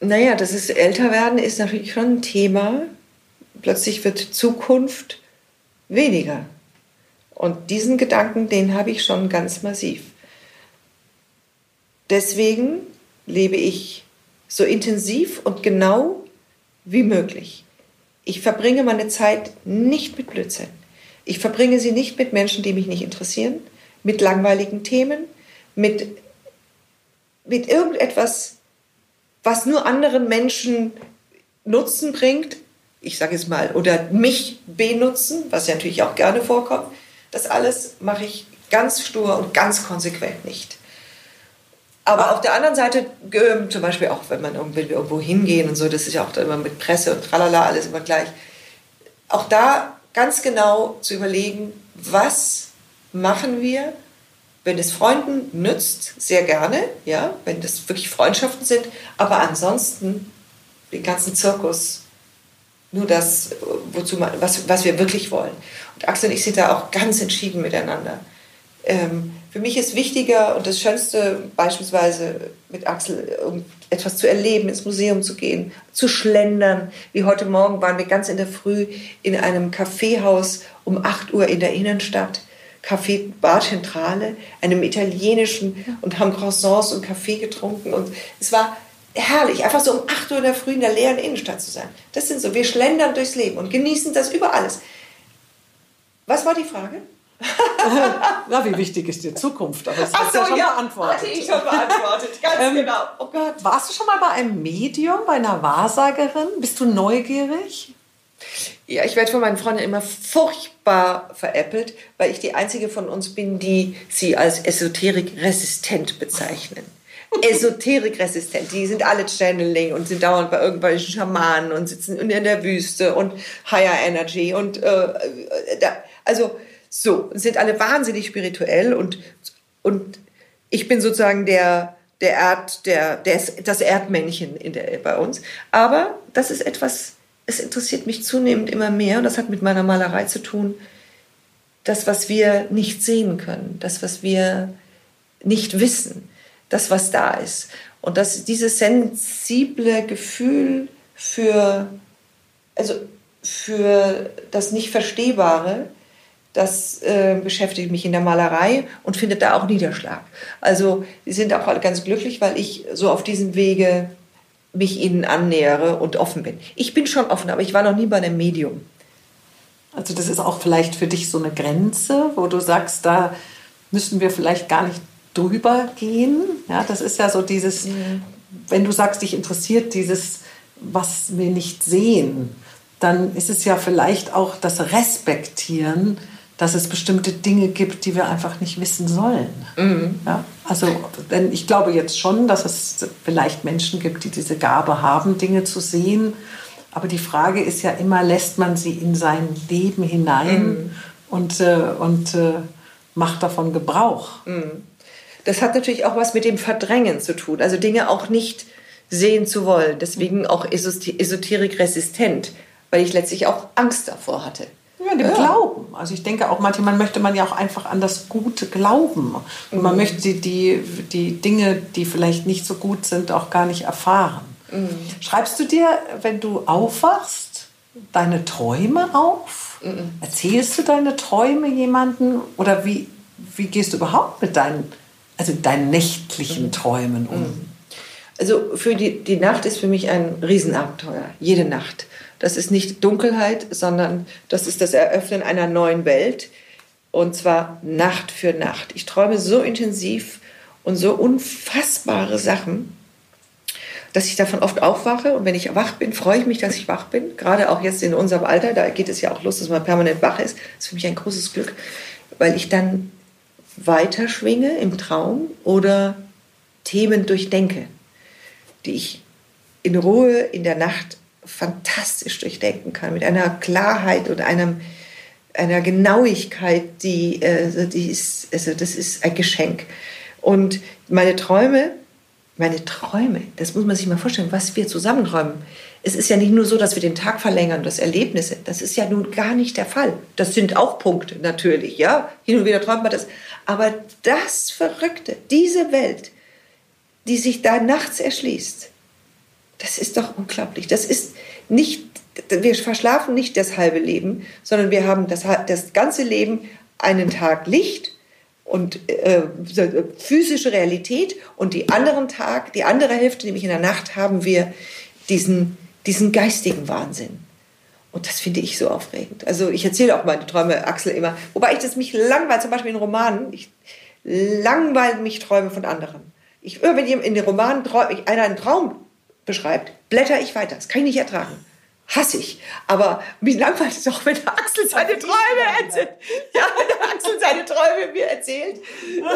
Naja, das ist älter werden ist natürlich schon ein Thema. Plötzlich wird Zukunft weniger. Und diesen Gedanken, den habe ich schon ganz massiv. Deswegen lebe ich so intensiv und genau wie möglich. Ich verbringe meine Zeit nicht mit Blödsinn. Ich verbringe sie nicht mit Menschen, die mich nicht interessieren, mit langweiligen Themen, mit, mit irgendetwas, was nur anderen Menschen Nutzen bringt, ich sage es mal, oder mich benutzen, was ja natürlich auch gerne vorkommt. Das alles mache ich ganz stur und ganz konsequent nicht. Aber auf der anderen Seite, äh, zum Beispiel auch, wenn man irgendwo hingehen und so, das ist ja auch immer mit Presse und tralala, alles immer gleich. Auch da ganz genau zu überlegen, was machen wir, wenn es Freunden nützt, sehr gerne, ja, wenn das wirklich Freundschaften sind, aber ansonsten den ganzen Zirkus, nur das, wozu man, was, was wir wirklich wollen. Und Axel und ich sind da auch ganz entschieden miteinander. Ähm, für mich ist wichtiger und das Schönste beispielsweise mit Axel, um etwas zu erleben, ins Museum zu gehen, zu schlendern. Wie heute Morgen waren wir ganz in der Früh in einem Kaffeehaus um 8 Uhr in der Innenstadt. Café Bar Centrale, einem italienischen und haben Croissants und Kaffee getrunken und es war herrlich, einfach so um 8 Uhr in der Früh in der leeren Innenstadt zu sein. Das sind so, wir schlendern durchs Leben und genießen das über alles. Was war die Frage? *laughs* Na, wie wichtig ist dir Zukunft? Aber das Ach so, ja schon ja, beantwortet. Hatte ich schon beantwortet, *laughs* ganz ähm, genau. Oh Gott. Warst du schon mal bei einem Medium, bei einer Wahrsagerin? Bist du neugierig? Ja, ich werde von meinen Freunden immer furchtbar veräppelt, weil ich die einzige von uns bin, die sie als Esoterik resistent bezeichnen. esoterikresistent. Die sind alle Channeling und sind dauernd bei irgendwelchen Schamanen und sitzen in der Wüste und Higher Energy und äh, äh da, also so sind alle wahnsinnig spirituell und und ich bin sozusagen der der Erd der, der das Erdmännchen in der bei uns. Aber das ist etwas es interessiert mich zunehmend immer mehr und das hat mit meiner Malerei zu tun. Das, was wir nicht sehen können, das, was wir nicht wissen, das, was da ist. Und das, dieses sensible Gefühl für, also für das Nicht-Verstehbare, das äh, beschäftigt mich in der Malerei und findet da auch Niederschlag. Also sie sind auch alle ganz glücklich, weil ich so auf diesem Wege mich ihnen annähere und offen bin. Ich bin schon offen, aber ich war noch nie bei einem Medium. Also das ist auch vielleicht für dich so eine Grenze, wo du sagst, da müssen wir vielleicht gar nicht drüber gehen. Ja, das ist ja so dieses, mhm. wenn du sagst, dich interessiert dieses, was wir nicht sehen, dann ist es ja vielleicht auch das Respektieren, dass es bestimmte Dinge gibt, die wir einfach nicht wissen sollen. Mhm. Ja, also denn ich glaube jetzt schon, dass es vielleicht Menschen gibt, die diese Gabe haben, Dinge zu sehen. Aber die Frage ist ja immer, lässt man sie in sein Leben hinein mhm. und, äh, und äh, macht davon Gebrauch. Mhm. Das hat natürlich auch was mit dem Verdrängen zu tun, also Dinge auch nicht sehen zu wollen. Deswegen auch Esoterik resistent, weil ich letztlich auch Angst davor hatte. Ja, dem ja. Glauben. Also ich denke auch manchmal möchte man ja auch einfach an das Gute glauben. Und man mhm. möchte die, die, die Dinge, die vielleicht nicht so gut sind, auch gar nicht erfahren. Mhm. Schreibst du dir, wenn du aufwachst, deine Träume auf? Mhm. Erzählst du deine Träume jemandem? Oder wie, wie gehst du überhaupt mit deinen also deinen nächtlichen mhm. Träumen um? Also für die, die Nacht ist für mich ein Riesenabenteuer, jede Nacht. Das ist nicht Dunkelheit, sondern das ist das Eröffnen einer neuen Welt. Und zwar Nacht für Nacht. Ich träume so intensiv und so unfassbare Sachen, dass ich davon oft aufwache. Und wenn ich wach bin, freue ich mich, dass ich wach bin. Gerade auch jetzt in unserem Alter, da geht es ja auch los, dass man permanent wach ist. Das ist für mich ein großes Glück, weil ich dann weiterschwinge im Traum oder Themen durchdenke, die ich in Ruhe in der Nacht fantastisch durchdenken kann, mit einer Klarheit und einem, einer Genauigkeit, die, äh, die ist, also das ist ein Geschenk. Und meine Träume, meine Träume, das muss man sich mal vorstellen, was wir zusammen träumen. Es ist ja nicht nur so, dass wir den Tag verlängern, das Erlebnisse. Das ist ja nun gar nicht der Fall. Das sind auch Punkte natürlich, ja. Hin und wieder träumt man das. Aber das Verrückte, diese Welt, die sich da nachts erschließt, das ist doch unglaublich. Das ist nicht, wir verschlafen nicht das halbe Leben, sondern wir haben das, das ganze Leben einen Tag Licht und äh, physische Realität und die anderen Tag, die andere Hälfte, nämlich in der Nacht, haben wir diesen, diesen geistigen Wahnsinn. Und das finde ich so aufregend. Also ich erzähle auch meine Träume Axel immer, wobei ich das mich langweile, zum Beispiel in Romanen, ich langweile mich Träume von anderen. Ich, wenn in den Romanen einer einen Traum beschreibt, blätter ich weiter. Das kann ich nicht ertragen hasse ich. Aber wie langweilig ist doch, wenn der Axel seine Träume erzählt. Ja, wenn der Axel seine Träume mir erzählt.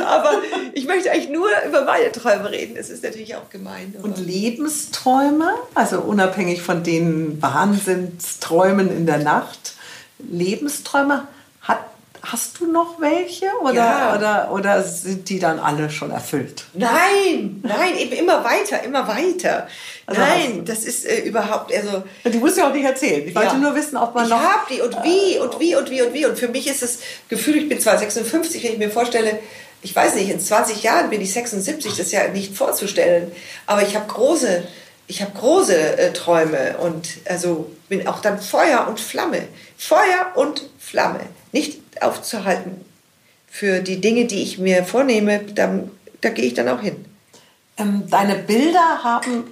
Aber ich möchte eigentlich nur über meine Träume reden. Das ist natürlich auch gemein. Und Lebensträume, also unabhängig von den Wahnsinnsträumen in der Nacht, Lebensträume, hat Hast du noch welche oder, ja. oder, oder sind die dann alle schon erfüllt? Nein, nein, eben immer weiter, immer weiter. Also nein, das ist äh, überhaupt, also... Die musst du auch nicht erzählen. Ich wollte nur wissen, ob man ich noch... Ich habe die und wie und wie und wie und wie. Und für mich ist das Gefühl, ich bin zwar 56, wenn ich mir vorstelle, ich weiß nicht, in 20 Jahren bin ich 76, das ist ja nicht vorzustellen. Aber ich habe große, ich habe große äh, Träume und also bin auch dann Feuer und Flamme. Feuer und Flamme. Nicht aufzuhalten für die Dinge, die ich mir vornehme, da, da gehe ich dann auch hin. Ähm, deine Bilder haben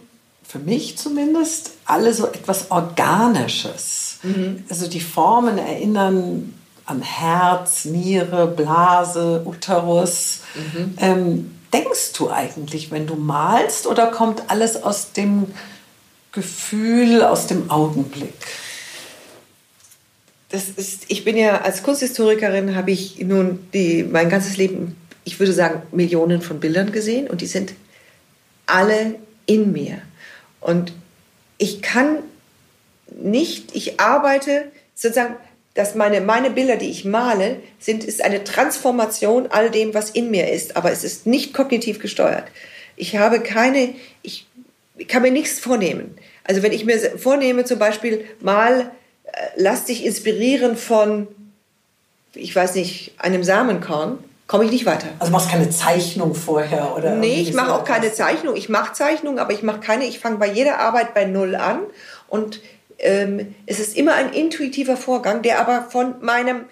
für mich zumindest alle so etwas Organisches. Mhm. Also die Formen erinnern an Herz, Niere, Blase, Uterus. Mhm. Ähm, denkst du eigentlich, wenn du malst, oder kommt alles aus dem Gefühl, aus dem Augenblick? Das ist, ich bin ja als Kunsthistorikerin, habe ich nun die, mein ganzes Leben, ich würde sagen, Millionen von Bildern gesehen und die sind alle in mir. Und ich kann nicht, ich arbeite sozusagen, dass meine, meine Bilder, die ich male, sind, ist eine Transformation all dem, was in mir ist, aber es ist nicht kognitiv gesteuert. Ich habe keine, ich kann mir nichts vornehmen. Also wenn ich mir vornehme, zum Beispiel mal, lass dich inspirieren von, ich weiß nicht, einem Samenkorn, komme ich nicht weiter. Also machst keine Zeichnung vorher oder? Nee, ich mache auch keine Zeichnung. Ich mache Zeichnungen, aber ich mache keine. Ich fange bei jeder Arbeit bei Null an und ähm, es ist immer ein intuitiver Vorgang, der aber von meinem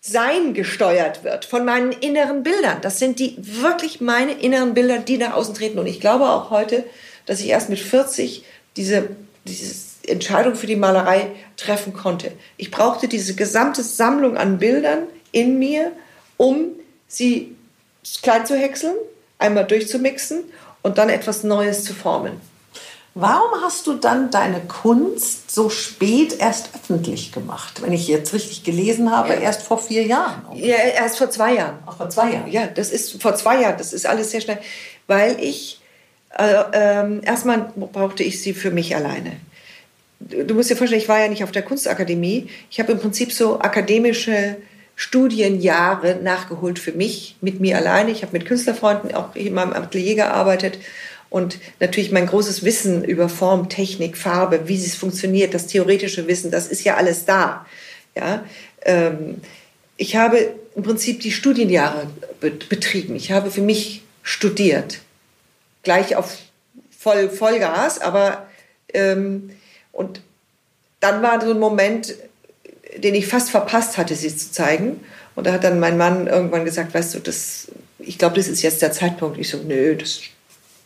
Sein gesteuert wird, von meinen inneren Bildern. Das sind die wirklich meine inneren Bilder, die nach außen treten. Und ich glaube auch heute, dass ich erst mit 40 diese, diese Entscheidung für die Malerei treffen konnte. Ich brauchte diese gesamte Sammlung an Bildern in mir, um sie klein zu häckseln, einmal durchzumixen und dann etwas Neues zu formen. Warum hast du dann deine Kunst so spät erst öffentlich gemacht? Wenn ich jetzt richtig gelesen habe, ja. erst vor vier Jahren. Ja, erst vor zwei Jahren. Ach, vor zwei Jahren. Ja, das ist vor zwei Jahren. Das ist alles sehr schnell, weil ich äh, äh, erstmal brauchte ich sie für mich alleine. Du musst dir vorstellen, ich war ja nicht auf der Kunstakademie. Ich habe im Prinzip so akademische Studienjahre nachgeholt für mich, mit mir alleine. Ich habe mit Künstlerfreunden auch in meinem Atelier gearbeitet und natürlich mein großes Wissen über Form, Technik, Farbe, wie es funktioniert, das theoretische Wissen, das ist ja alles da. Ja, ähm, ich habe im Prinzip die Studienjahre betrieben. Ich habe für mich studiert, gleich auf voll Vollgas, aber ähm, und dann war so ein Moment, den ich fast verpasst hatte, sie zu zeigen. Und da hat dann mein Mann irgendwann gesagt, weißt du, das, ich glaube, das ist jetzt der Zeitpunkt. Ich so, nö, das,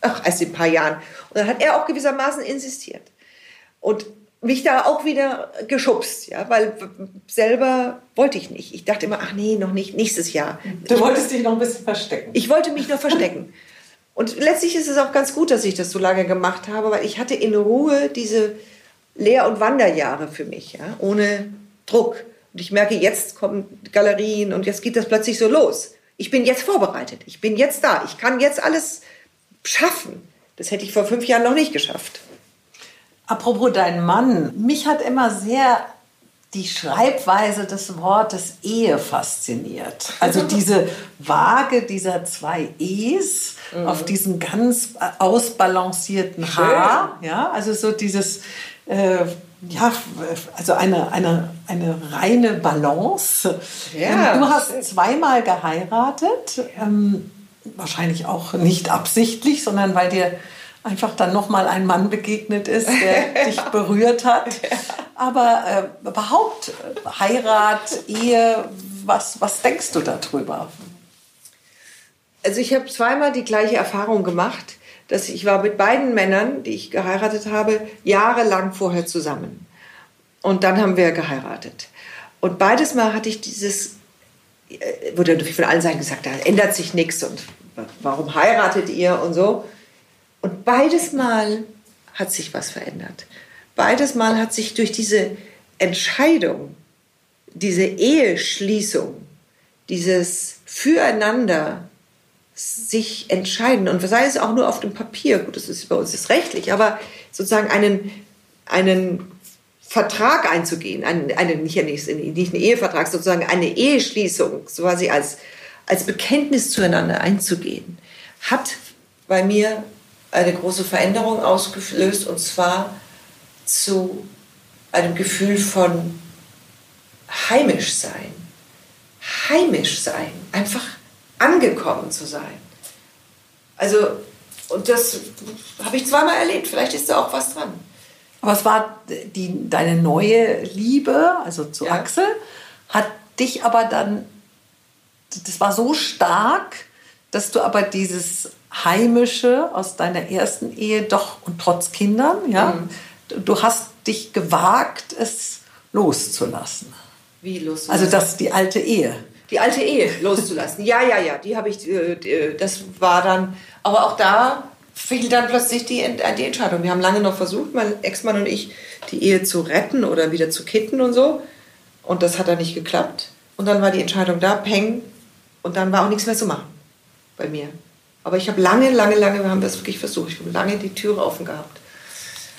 ach, erst in ein paar Jahren. Und dann hat er auch gewissermaßen insistiert. Und mich da auch wieder geschubst, ja, weil selber wollte ich nicht. Ich dachte immer, ach nee, noch nicht, nächstes Jahr. Du wolltest dich noch ein bisschen verstecken. Ich wollte mich noch verstecken. Und letztlich ist es auch ganz gut, dass ich das so lange gemacht habe, weil ich hatte in Ruhe diese Lehr- und Wanderjahre für mich, ja, ohne Druck. Und ich merke, jetzt kommen Galerien und jetzt geht das plötzlich so los. Ich bin jetzt vorbereitet. Ich bin jetzt da. Ich kann jetzt alles schaffen. Das hätte ich vor fünf Jahren noch nicht geschafft. Apropos dein Mann. Mich hat immer sehr die Schreibweise des Wortes Ehe fasziniert. Also *laughs* diese Waage dieser zwei E's mhm. auf diesem ganz ausbalancierten Haar. Ja, also so dieses äh, ja, also eine, eine, eine reine Balance. Ja, ähm, du hast zweimal geheiratet, ähm, wahrscheinlich auch nicht absichtlich, sondern weil dir einfach dann nochmal ein Mann begegnet ist, der *laughs* dich berührt hat. Aber äh, überhaupt Heirat, Ehe, was, was denkst du darüber? Also ich habe zweimal die gleiche Erfahrung gemacht dass ich war mit beiden Männern, die ich geheiratet habe, jahrelang vorher zusammen. Und dann haben wir geheiratet. Und beides Mal hatte ich dieses, äh, wurde natürlich von allen Seiten gesagt, da ändert sich nichts und warum heiratet ihr und so. Und beides Mal hat sich was verändert. Beides Mal hat sich durch diese Entscheidung, diese Eheschließung, dieses Füreinander sich entscheiden. Und sei es auch nur auf dem Papier, gut, das ist bei uns ist rechtlich, aber sozusagen einen, einen Vertrag einzugehen, einen, einen, nicht, einen Ehevertrag, sozusagen eine Eheschließung, so quasi als, als Bekenntnis zueinander einzugehen, hat bei mir eine große Veränderung ausgelöst und zwar zu einem Gefühl von heimisch sein. Heimisch sein, einfach angekommen zu sein. Also, und das habe ich zweimal erlebt. Vielleicht ist da auch was dran. Aber es war die, deine neue Liebe, also zu ja. Axel, hat dich aber dann, das war so stark, dass du aber dieses Heimische aus deiner ersten Ehe doch und trotz Kindern, ja, mhm. du hast dich gewagt, es loszulassen. Wie loszulassen? Also das die alte Ehe die alte Ehe loszulassen. Ja, ja, ja, die habe ich, äh, das war dann, aber auch da fiel dann plötzlich die, die Entscheidung. Wir haben lange noch versucht, mein Ex-Mann und ich, die Ehe zu retten oder wieder zu kitten und so. Und das hat dann nicht geklappt. Und dann war die Entscheidung da, peng. Und dann war auch nichts mehr zu machen bei mir. Aber ich habe lange, lange, lange, wir haben das wirklich versucht, ich habe lange die Türe offen gehabt.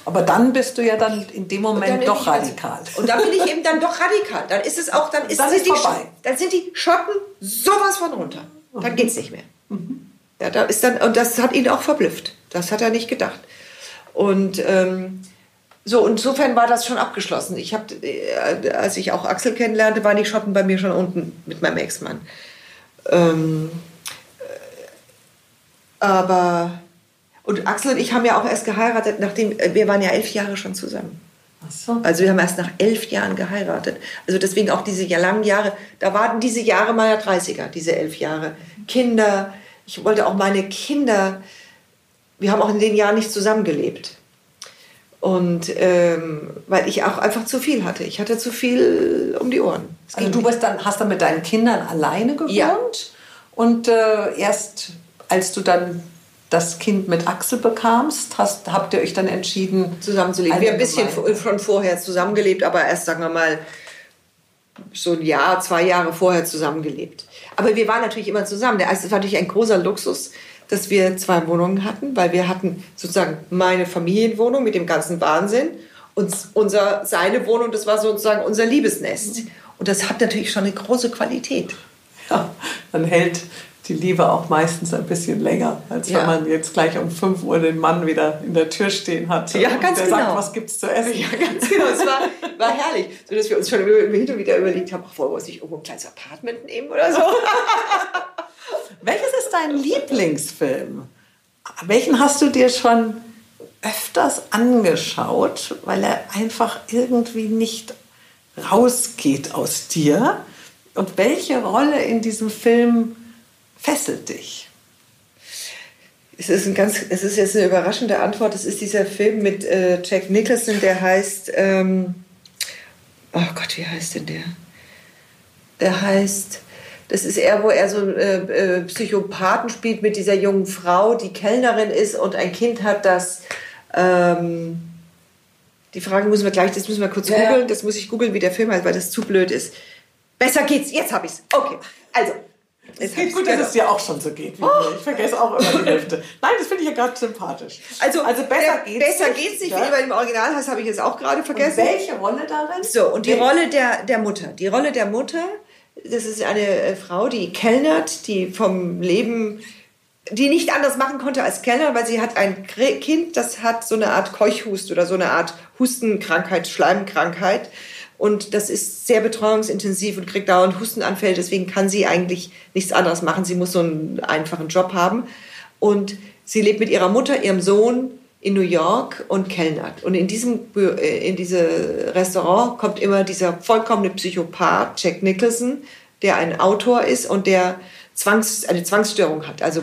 Aber dann bist du ja dann in dem Moment doch radikal. Und dann bin ich eben dann doch radikal. Dann ist es auch, dann ist, dann ist die, vorbei. Dann sind die Schotten sowas von runter. Dann mhm. geht's nicht mehr. Mhm. Ja, da ist dann, und das hat ihn auch verblüfft. Das hat er nicht gedacht. Und ähm, so, insofern war das schon abgeschlossen. Ich habe, äh, als ich auch Axel kennenlernte, waren die Schotten bei mir schon unten mit meinem Ex-Mann. Ähm, äh, aber und Axel und ich haben ja auch erst geheiratet, nachdem äh, wir waren ja elf Jahre schon zusammen. Ach so. Also wir haben erst nach elf Jahren geheiratet. Also deswegen auch diese langen Jahre. Da waren diese Jahre meiner 30er, diese elf Jahre. Kinder. Ich wollte auch meine Kinder. Wir haben auch in den Jahren nicht zusammengelebt. Und ähm, weil ich auch einfach zu viel hatte. Ich hatte zu viel um die Ohren. Also du bist dann, hast dann mit deinen Kindern alleine gewohnt ja. und äh, erst als du dann das Kind mit Axel bekamst, hast, habt ihr euch dann entschieden, zusammenzuleben? Wir haben ein bisschen von vorher zusammengelebt, aber erst, sagen wir mal, so ein Jahr, zwei Jahre vorher zusammengelebt. Aber wir waren natürlich immer zusammen. Also es war natürlich ein großer Luxus, dass wir zwei Wohnungen hatten, weil wir hatten sozusagen meine Familienwohnung mit dem ganzen Wahnsinn und unser, seine Wohnung, das war sozusagen unser Liebesnest. Und das hat natürlich schon eine große Qualität. Ja, dann hält die Liebe auch meistens ein bisschen länger, als ja. wenn man jetzt gleich um 5 Uhr den Mann wieder in der Tür stehen hat. Ja, ganz der genau. sagt, was gibt's zu essen? Ja, ganz genau. Es war, war herrlich, so dass wir uns schon hin und wieder überlegt haben, ach, wollen wir uns nicht irgendwo ein kleines Apartment nehmen oder so. *laughs* Welches ist dein Lieblingsfilm? Welchen hast du dir schon öfters angeschaut, weil er einfach irgendwie nicht rausgeht aus dir? Und welche Rolle in diesem Film fesselt dich? Es ist, ein ganz, es ist jetzt eine überraschende Antwort. Es ist dieser Film mit äh, Jack Nicholson, der heißt. Ähm, oh Gott, wie heißt denn der? Der heißt. Das ist er, wo er so äh, äh, Psychopathen spielt mit dieser jungen Frau, die Kellnerin ist und ein Kind hat, das. Ähm, die Frage müssen wir gleich, das müssen wir kurz ja. googeln. Das muss ich googeln, wie der Film heißt, weil das zu blöd ist. Besser geht's. Jetzt habe ich's. Okay. Also, es geht gut, dass es dir auch schon so geht oh. Ich vergesse auch immer die *laughs* Hälfte. Nein, das finde ich ja gerade sympathisch. Also, also besser geht es besser geht's nicht, ja? wie im Original heißt, habe ich jetzt auch gerade vergessen. Und welche Rolle darin? So, und die Rolle der, der Mutter. Die Rolle der Mutter, das ist eine äh, Frau, die kellnert, die vom Leben die nicht anders machen konnte als Kellner, weil sie hat ein Kind, das hat so eine Art Keuchhust oder so eine Art Hustenkrankheit, Schleimkrankheit. Und das ist sehr betreuungsintensiv und kriegt dauernd Hustenanfälle. Deswegen kann sie eigentlich nichts anderes machen. Sie muss so einen einfachen Job haben. Und sie lebt mit ihrer Mutter, ihrem Sohn in New York und kellnert. Und in diesem äh, in diese Restaurant kommt immer dieser vollkommene Psychopath, Jack Nicholson, der ein Autor ist und der Zwangs, eine Zwangsstörung hat. Also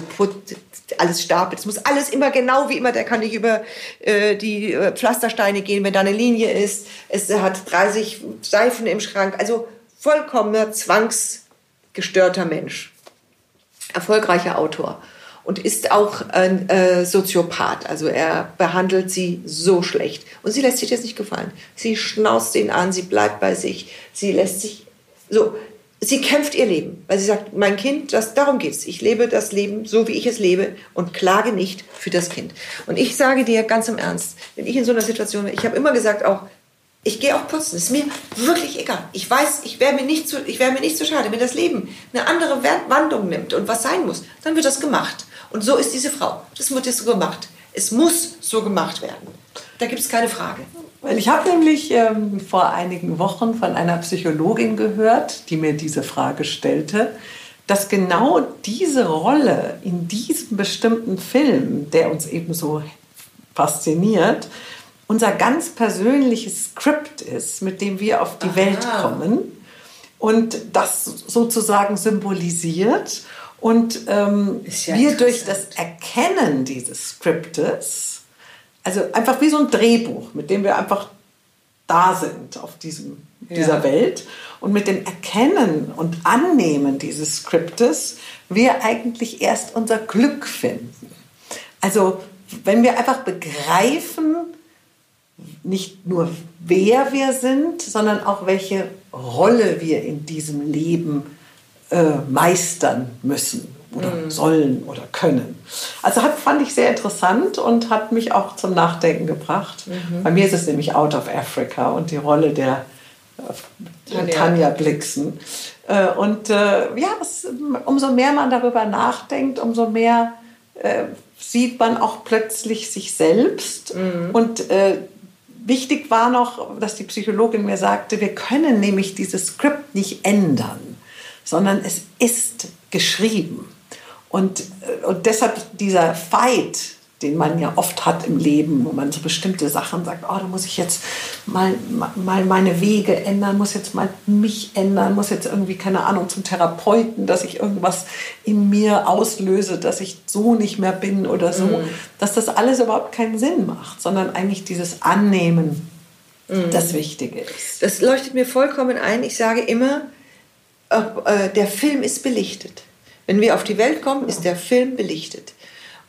alles stapelt. Es muss alles immer genau wie immer. Der kann nicht über äh, die äh, Pflastersteine gehen, wenn da eine Linie ist. Es hat 30 Seifen im Schrank. Also vollkommener zwangsgestörter Mensch. Erfolgreicher Autor. Und ist auch ein äh, Soziopath. Also er behandelt sie so schlecht. Und sie lässt sich das nicht gefallen. Sie schnauzt ihn an, sie bleibt bei sich. Sie lässt sich so, sie kämpft ihr Leben, weil sie sagt, mein Kind, das, darum geht's. Ich lebe das Leben so, wie ich es lebe und klage nicht für das Kind. Und ich sage dir ganz im Ernst, wenn ich in so einer Situation bin, ich habe immer gesagt auch, ich gehe auch putzen, ist mir wirklich egal. Ich weiß, ich wäre mir nicht ich wäre mir nicht zu schade, wenn das Leben eine andere Wandlung nimmt und was sein muss, dann wird das gemacht. Und so ist diese Frau. Das wird jetzt so gemacht. Es muss so gemacht werden. Da gibt es keine Frage. Ich habe nämlich ähm, vor einigen Wochen von einer Psychologin gehört, die mir diese Frage stellte, dass genau diese Rolle in diesem bestimmten Film, der uns eben so fasziniert, unser ganz persönliches Skript ist, mit dem wir auf die Aha. Welt kommen und das sozusagen symbolisiert und ähm, ja wir durch das Erkennen dieses Skriptes also einfach wie so ein Drehbuch, mit dem wir einfach da sind auf diesem, dieser ja. Welt. Und mit dem Erkennen und Annehmen dieses Skriptes wir eigentlich erst unser Glück finden. Also wenn wir einfach begreifen, nicht nur wer wir sind, sondern auch welche Rolle wir in diesem Leben äh, meistern müssen oder mhm. sollen oder können. Also hat, fand ich sehr interessant und hat mich auch zum Nachdenken gebracht. Mhm. Bei mir ist es nämlich Out of Africa und die Rolle der äh, Tanja, Tanja Blixen. Äh, und äh, ja, das, umso mehr man darüber nachdenkt, umso mehr äh, sieht man auch plötzlich sich selbst. Mhm. Und äh, wichtig war noch, dass die Psychologin mir sagte, wir können nämlich dieses Skript nicht ändern, sondern es ist geschrieben. Und, äh, und deshalb dieser Fight, den man ja oft hat im Leben, wo man so bestimmte Sachen sagt, oh, da muss ich jetzt mal, mal meine Wege ändern, muss jetzt mal mich ändern, muss jetzt irgendwie, keine Ahnung, zum Therapeuten, dass ich irgendwas in mir auslöse, dass ich so nicht mehr bin oder so, mhm. dass das alles überhaupt keinen Sinn macht, sondern eigentlich dieses Annehmen mhm. das Wichtige ist. Das leuchtet mir vollkommen ein. Ich sage immer, äh, der Film ist belichtet. Wenn wir auf die Welt kommen, ist der Film belichtet.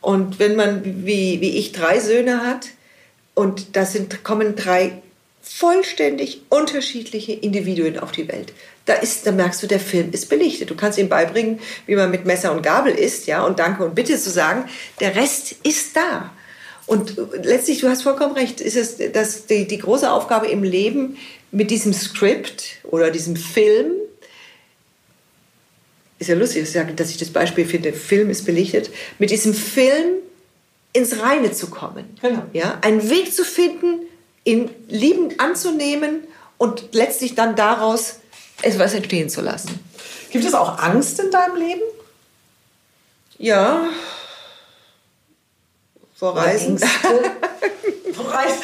Und wenn man, wie, wie ich, drei Söhne hat und da sind, kommen drei vollständig unterschiedliche Individuen auf die Welt. Da, ist, da merkst du, der Film ist belichtet. Du kannst ihm beibringen, wie man mit Messer und Gabel isst, ja, und Danke und Bitte zu sagen. Der Rest ist da. Und letztlich, du hast vollkommen recht, ist es dass die, die große Aufgabe im Leben mit diesem Skript oder diesem Film, ist ja lustig, dass ich das Beispiel finde, Film ist belichtet, mit diesem Film ins Reine zu kommen. Genau. Ja, einen Weg zu finden, ihn liebend anzunehmen und letztlich dann daraus etwas entstehen zu lassen. Gibt es auch Angst in deinem Leben? Ja. Vor Reisen. Vor *laughs* Reisen.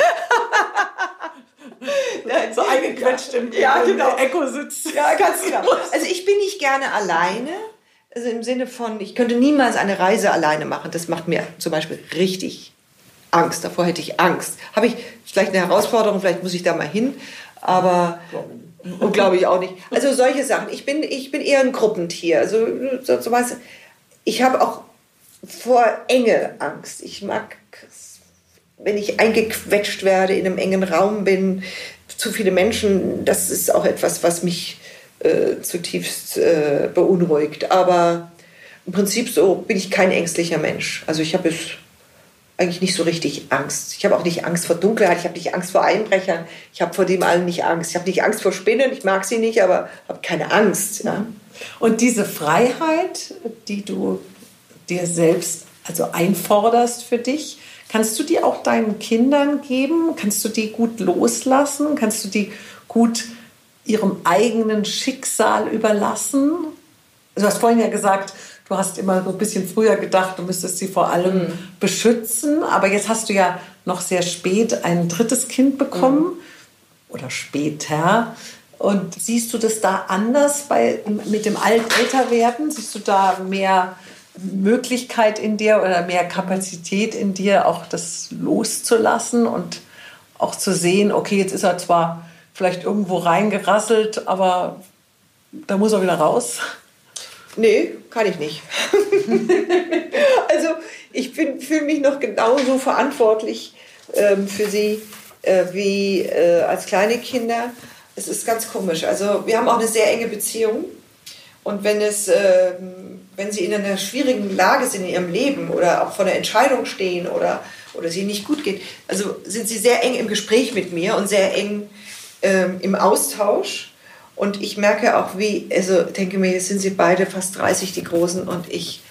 so eingequetscht im, ja, genau. Echo sitzt. Ja, ganz genau. *laughs* Also ich bin nicht gerne alleine. Also im Sinne von, ich könnte niemals eine Reise alleine machen. Das macht mir zum Beispiel richtig Angst. Davor hätte ich Angst. Habe ich vielleicht eine Herausforderung, vielleicht muss ich da mal hin. Aber und glaube ich auch nicht. Also solche Sachen. Ich bin, ich bin eher ein Gruppentier. Also so, so was. Ich habe auch vor Enge Angst. Ich mag, wenn ich eingequetscht werde, in einem engen Raum bin, zu viele Menschen, das ist auch etwas, was mich äh, zutiefst äh, beunruhigt. Aber im Prinzip so bin ich kein ängstlicher Mensch. Also ich habe es eigentlich nicht so richtig Angst. Ich habe auch nicht Angst vor Dunkelheit, ich habe nicht Angst vor Einbrechern, ich habe vor dem allen nicht Angst. Ich habe nicht Angst vor Spinnen, ich mag sie nicht, aber habe keine Angst. Ja. Und diese Freiheit, die du dir selbst also einforderst für dich, kannst du die auch deinen Kindern geben? Kannst du die gut loslassen? Kannst du die gut ihrem eigenen Schicksal überlassen? Du hast vorhin ja gesagt, Du hast immer so ein bisschen früher gedacht, du müsstest sie vor allem mhm. beschützen. Aber jetzt hast du ja noch sehr spät ein drittes Kind bekommen mhm. oder später. Und siehst du das da anders bei, mit dem Älterwerden? Siehst du da mehr Möglichkeit in dir oder mehr Kapazität in dir, auch das loszulassen und auch zu sehen, okay, jetzt ist er zwar vielleicht irgendwo reingerasselt, aber da muss er wieder raus? Nee, kann ich nicht. *laughs* also ich fühle mich noch genauso verantwortlich ähm, für sie äh, wie äh, als kleine Kinder. Es ist ganz komisch. Also wir haben auch eine sehr enge Beziehung. Und wenn, es, äh, wenn sie in einer schwierigen Lage sind in ihrem Leben oder auch vor einer Entscheidung stehen oder, oder sie nicht gut geht, also sind sie sehr eng im Gespräch mit mir und sehr eng ähm, im Austausch. Und ich merke auch, wie, also denke mir, jetzt sind sie beide fast 30, die Großen, und ich,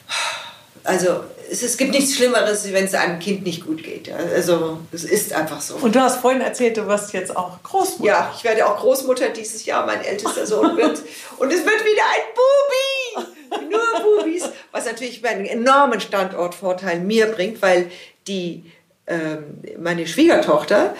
also es, es gibt nichts Schlimmeres, wenn es einem Kind nicht gut geht. Also es ist einfach so. Und du hast vorhin erzählt, du wirst jetzt auch Großmutter. Ja, ich werde auch Großmutter dieses Jahr. Mein ältester Sohn wird. *laughs* und es wird wieder ein Bubi! Nur Bubis. Was natürlich einen enormen Standortvorteil mir bringt, weil die, ähm, meine Schwiegertochter,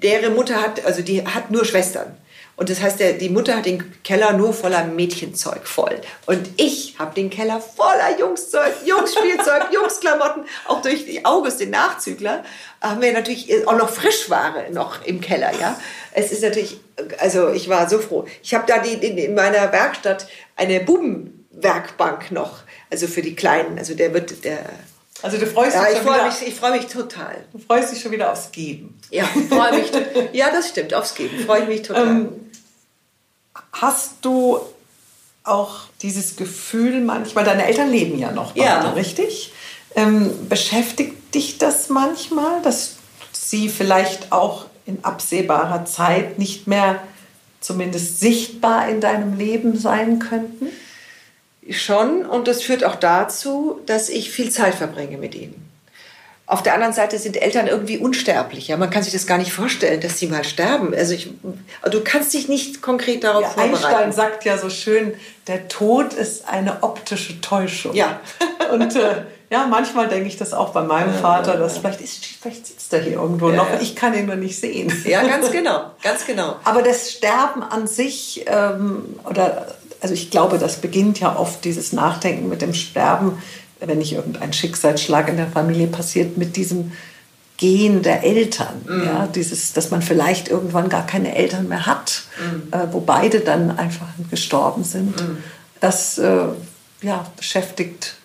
deren Mutter hat, also die hat nur Schwestern. Und das heißt, der, die Mutter hat den Keller nur voller Mädchenzeug voll. Und ich habe den Keller voller Jungszeug, Jungsspielzeug, *laughs* Jungsklamotten. Auch durch die August, den Nachzügler, haben wir natürlich auch noch Frischware noch im Keller. Ja, Es ist natürlich, also ich war so froh. Ich habe da die, in, in meiner Werkstatt eine Bubenwerkbank noch, also für die Kleinen. Also der wird, der also du freust ja, dich schon wieder. Mich, ich freue mich total. Du freust dich schon wieder aufs Geben. Ja, freue mich. ja, das stimmt, aufs Geben. Freue ich mich *laughs* total. Ähm, hast du auch dieses Gefühl manchmal, deine Eltern leben ja noch beide, Ja. richtig? Ähm, beschäftigt dich das manchmal, dass sie vielleicht auch in absehbarer Zeit nicht mehr zumindest sichtbar in deinem Leben sein könnten? Schon und das führt auch dazu, dass ich viel Zeit verbringe mit ihnen. Auf der anderen Seite sind Eltern irgendwie unsterblich. Ja? Man kann sich das gar nicht vorstellen, dass sie mal sterben. Also ich, du kannst dich nicht konkret darauf Ja, vorbereiten. Einstein sagt ja so schön, der Tod ist eine optische Täuschung. Ja. *laughs* Und äh, ja, manchmal denke ich das auch bei meinem Vater, dass vielleicht, ist, vielleicht sitzt er hier irgendwo Ja, noch ja. ich kann ihn nur nicht sehen. Ja, ganz *laughs* genau, ganz genau. Aber das Sterben an sich, ähm, oder also ich glaube, das beginnt ja oft dieses Nachdenken mit dem Sterben, wenn nicht irgendein Schicksalsschlag in der Familie passiert, mit diesem Gehen der Eltern. Ja, dieses, dass man vielleicht irgendwann gar keine Eltern mehr hat, äh, wo beide dann einfach gestorben sind. Das äh, ja, beschäftigt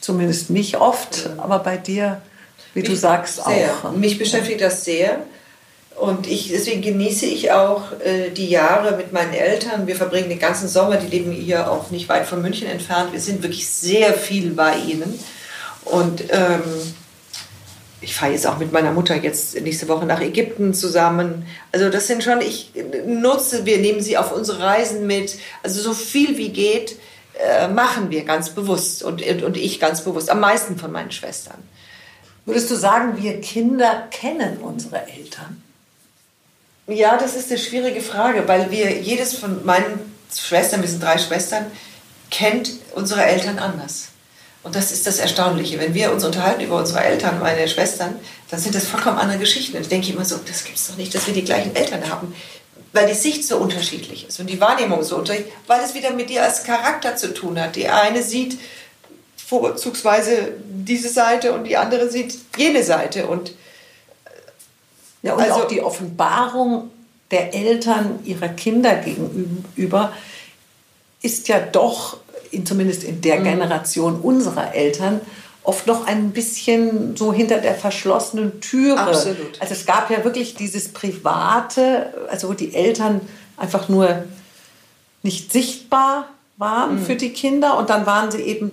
zumindest mich oft, aber bei dir, wie du sagst, sehr. auch. Mich beschäftigt das sehr. Und ich, deswegen genieße ich auch äh, die Jahre mit meinen Eltern. Wir verbringen den ganzen Sommer, die leben hier auch nicht weit von München entfernt. Wir sind wirklich sehr viel bei ihnen. Und ähm, ich fahre jetzt auch mit meiner Mutter jetzt nächste Woche nach Ägypten zusammen. Also das sind schon, ich nutze, wir nehmen sie auf unsere Reisen mit. Also so viel wie geht, äh, machen wir ganz bewusst und, und ich ganz bewusst. Am meisten von meinen Schwestern. Würdest du sagen, wir Kinder kennen unsere Eltern? Ja, das ist eine schwierige Frage, weil wir jedes von meinen Schwestern, wir sind drei Schwestern, kennt unsere Eltern anders. Und das ist das Erstaunliche. Wenn wir uns unterhalten über unsere Eltern, meine Schwestern, dann sind das vollkommen andere Geschichten. Und ich denke immer so, das gibt es doch nicht, dass wir die gleichen Eltern haben. Weil die Sicht so unterschiedlich ist und die Wahrnehmung so unterschiedlich, weil es wieder mit dir als Charakter zu tun hat. Die eine sieht vorzugsweise diese Seite und die andere sieht jene Seite. Und Ja, und Also- auch die Offenbarung der Eltern ihrer Kinder gegenüber ist ja doch, in, zumindest in Mhm. der Generation unserer Eltern, oft noch ein bisschen so hinter der verschlossenen Türe. Absolut. Also es gab ja wirklich dieses Private, also wo die Eltern einfach nur nicht sichtbar waren Mhm. für die Kinder und dann waren sie eben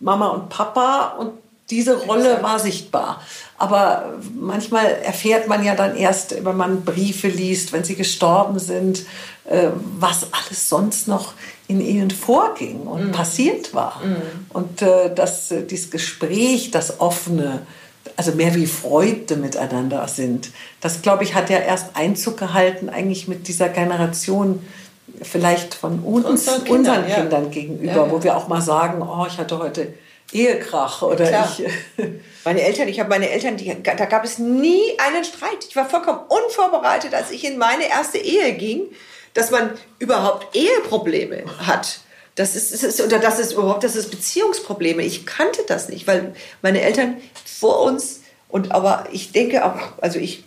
Mama und Papa und diese Rolle war sichtbar. Aber manchmal erfährt man ja dann erst, wenn man Briefe liest, wenn sie gestorben sind, äh, was alles sonst noch in ihnen vorging und passiert war. Und äh, dass äh, dieses Gespräch, das offene, also mehr wie Freunde miteinander sind, das glaube ich hat ja erst Einzug gehalten eigentlich mit dieser Generation vielleicht von uns, Unseren unseren Kindern, Kindern, ja. gegenüber, Ja, ja. wo wir auch mal sagen, oh, ich hatte heute Ehekrach oder Klar. ich *laughs* Meine Eltern, ich habe meine Eltern, die, da gab es nie einen Streit. Ich war vollkommen unvorbereitet, als ich in meine erste Ehe ging, dass man überhaupt Eheprobleme hat. Das ist, es ist, oder das ist überhaupt, das ist Beziehungsprobleme. Ich kannte das nicht, weil meine Eltern vor uns und aber ich denke auch, also ich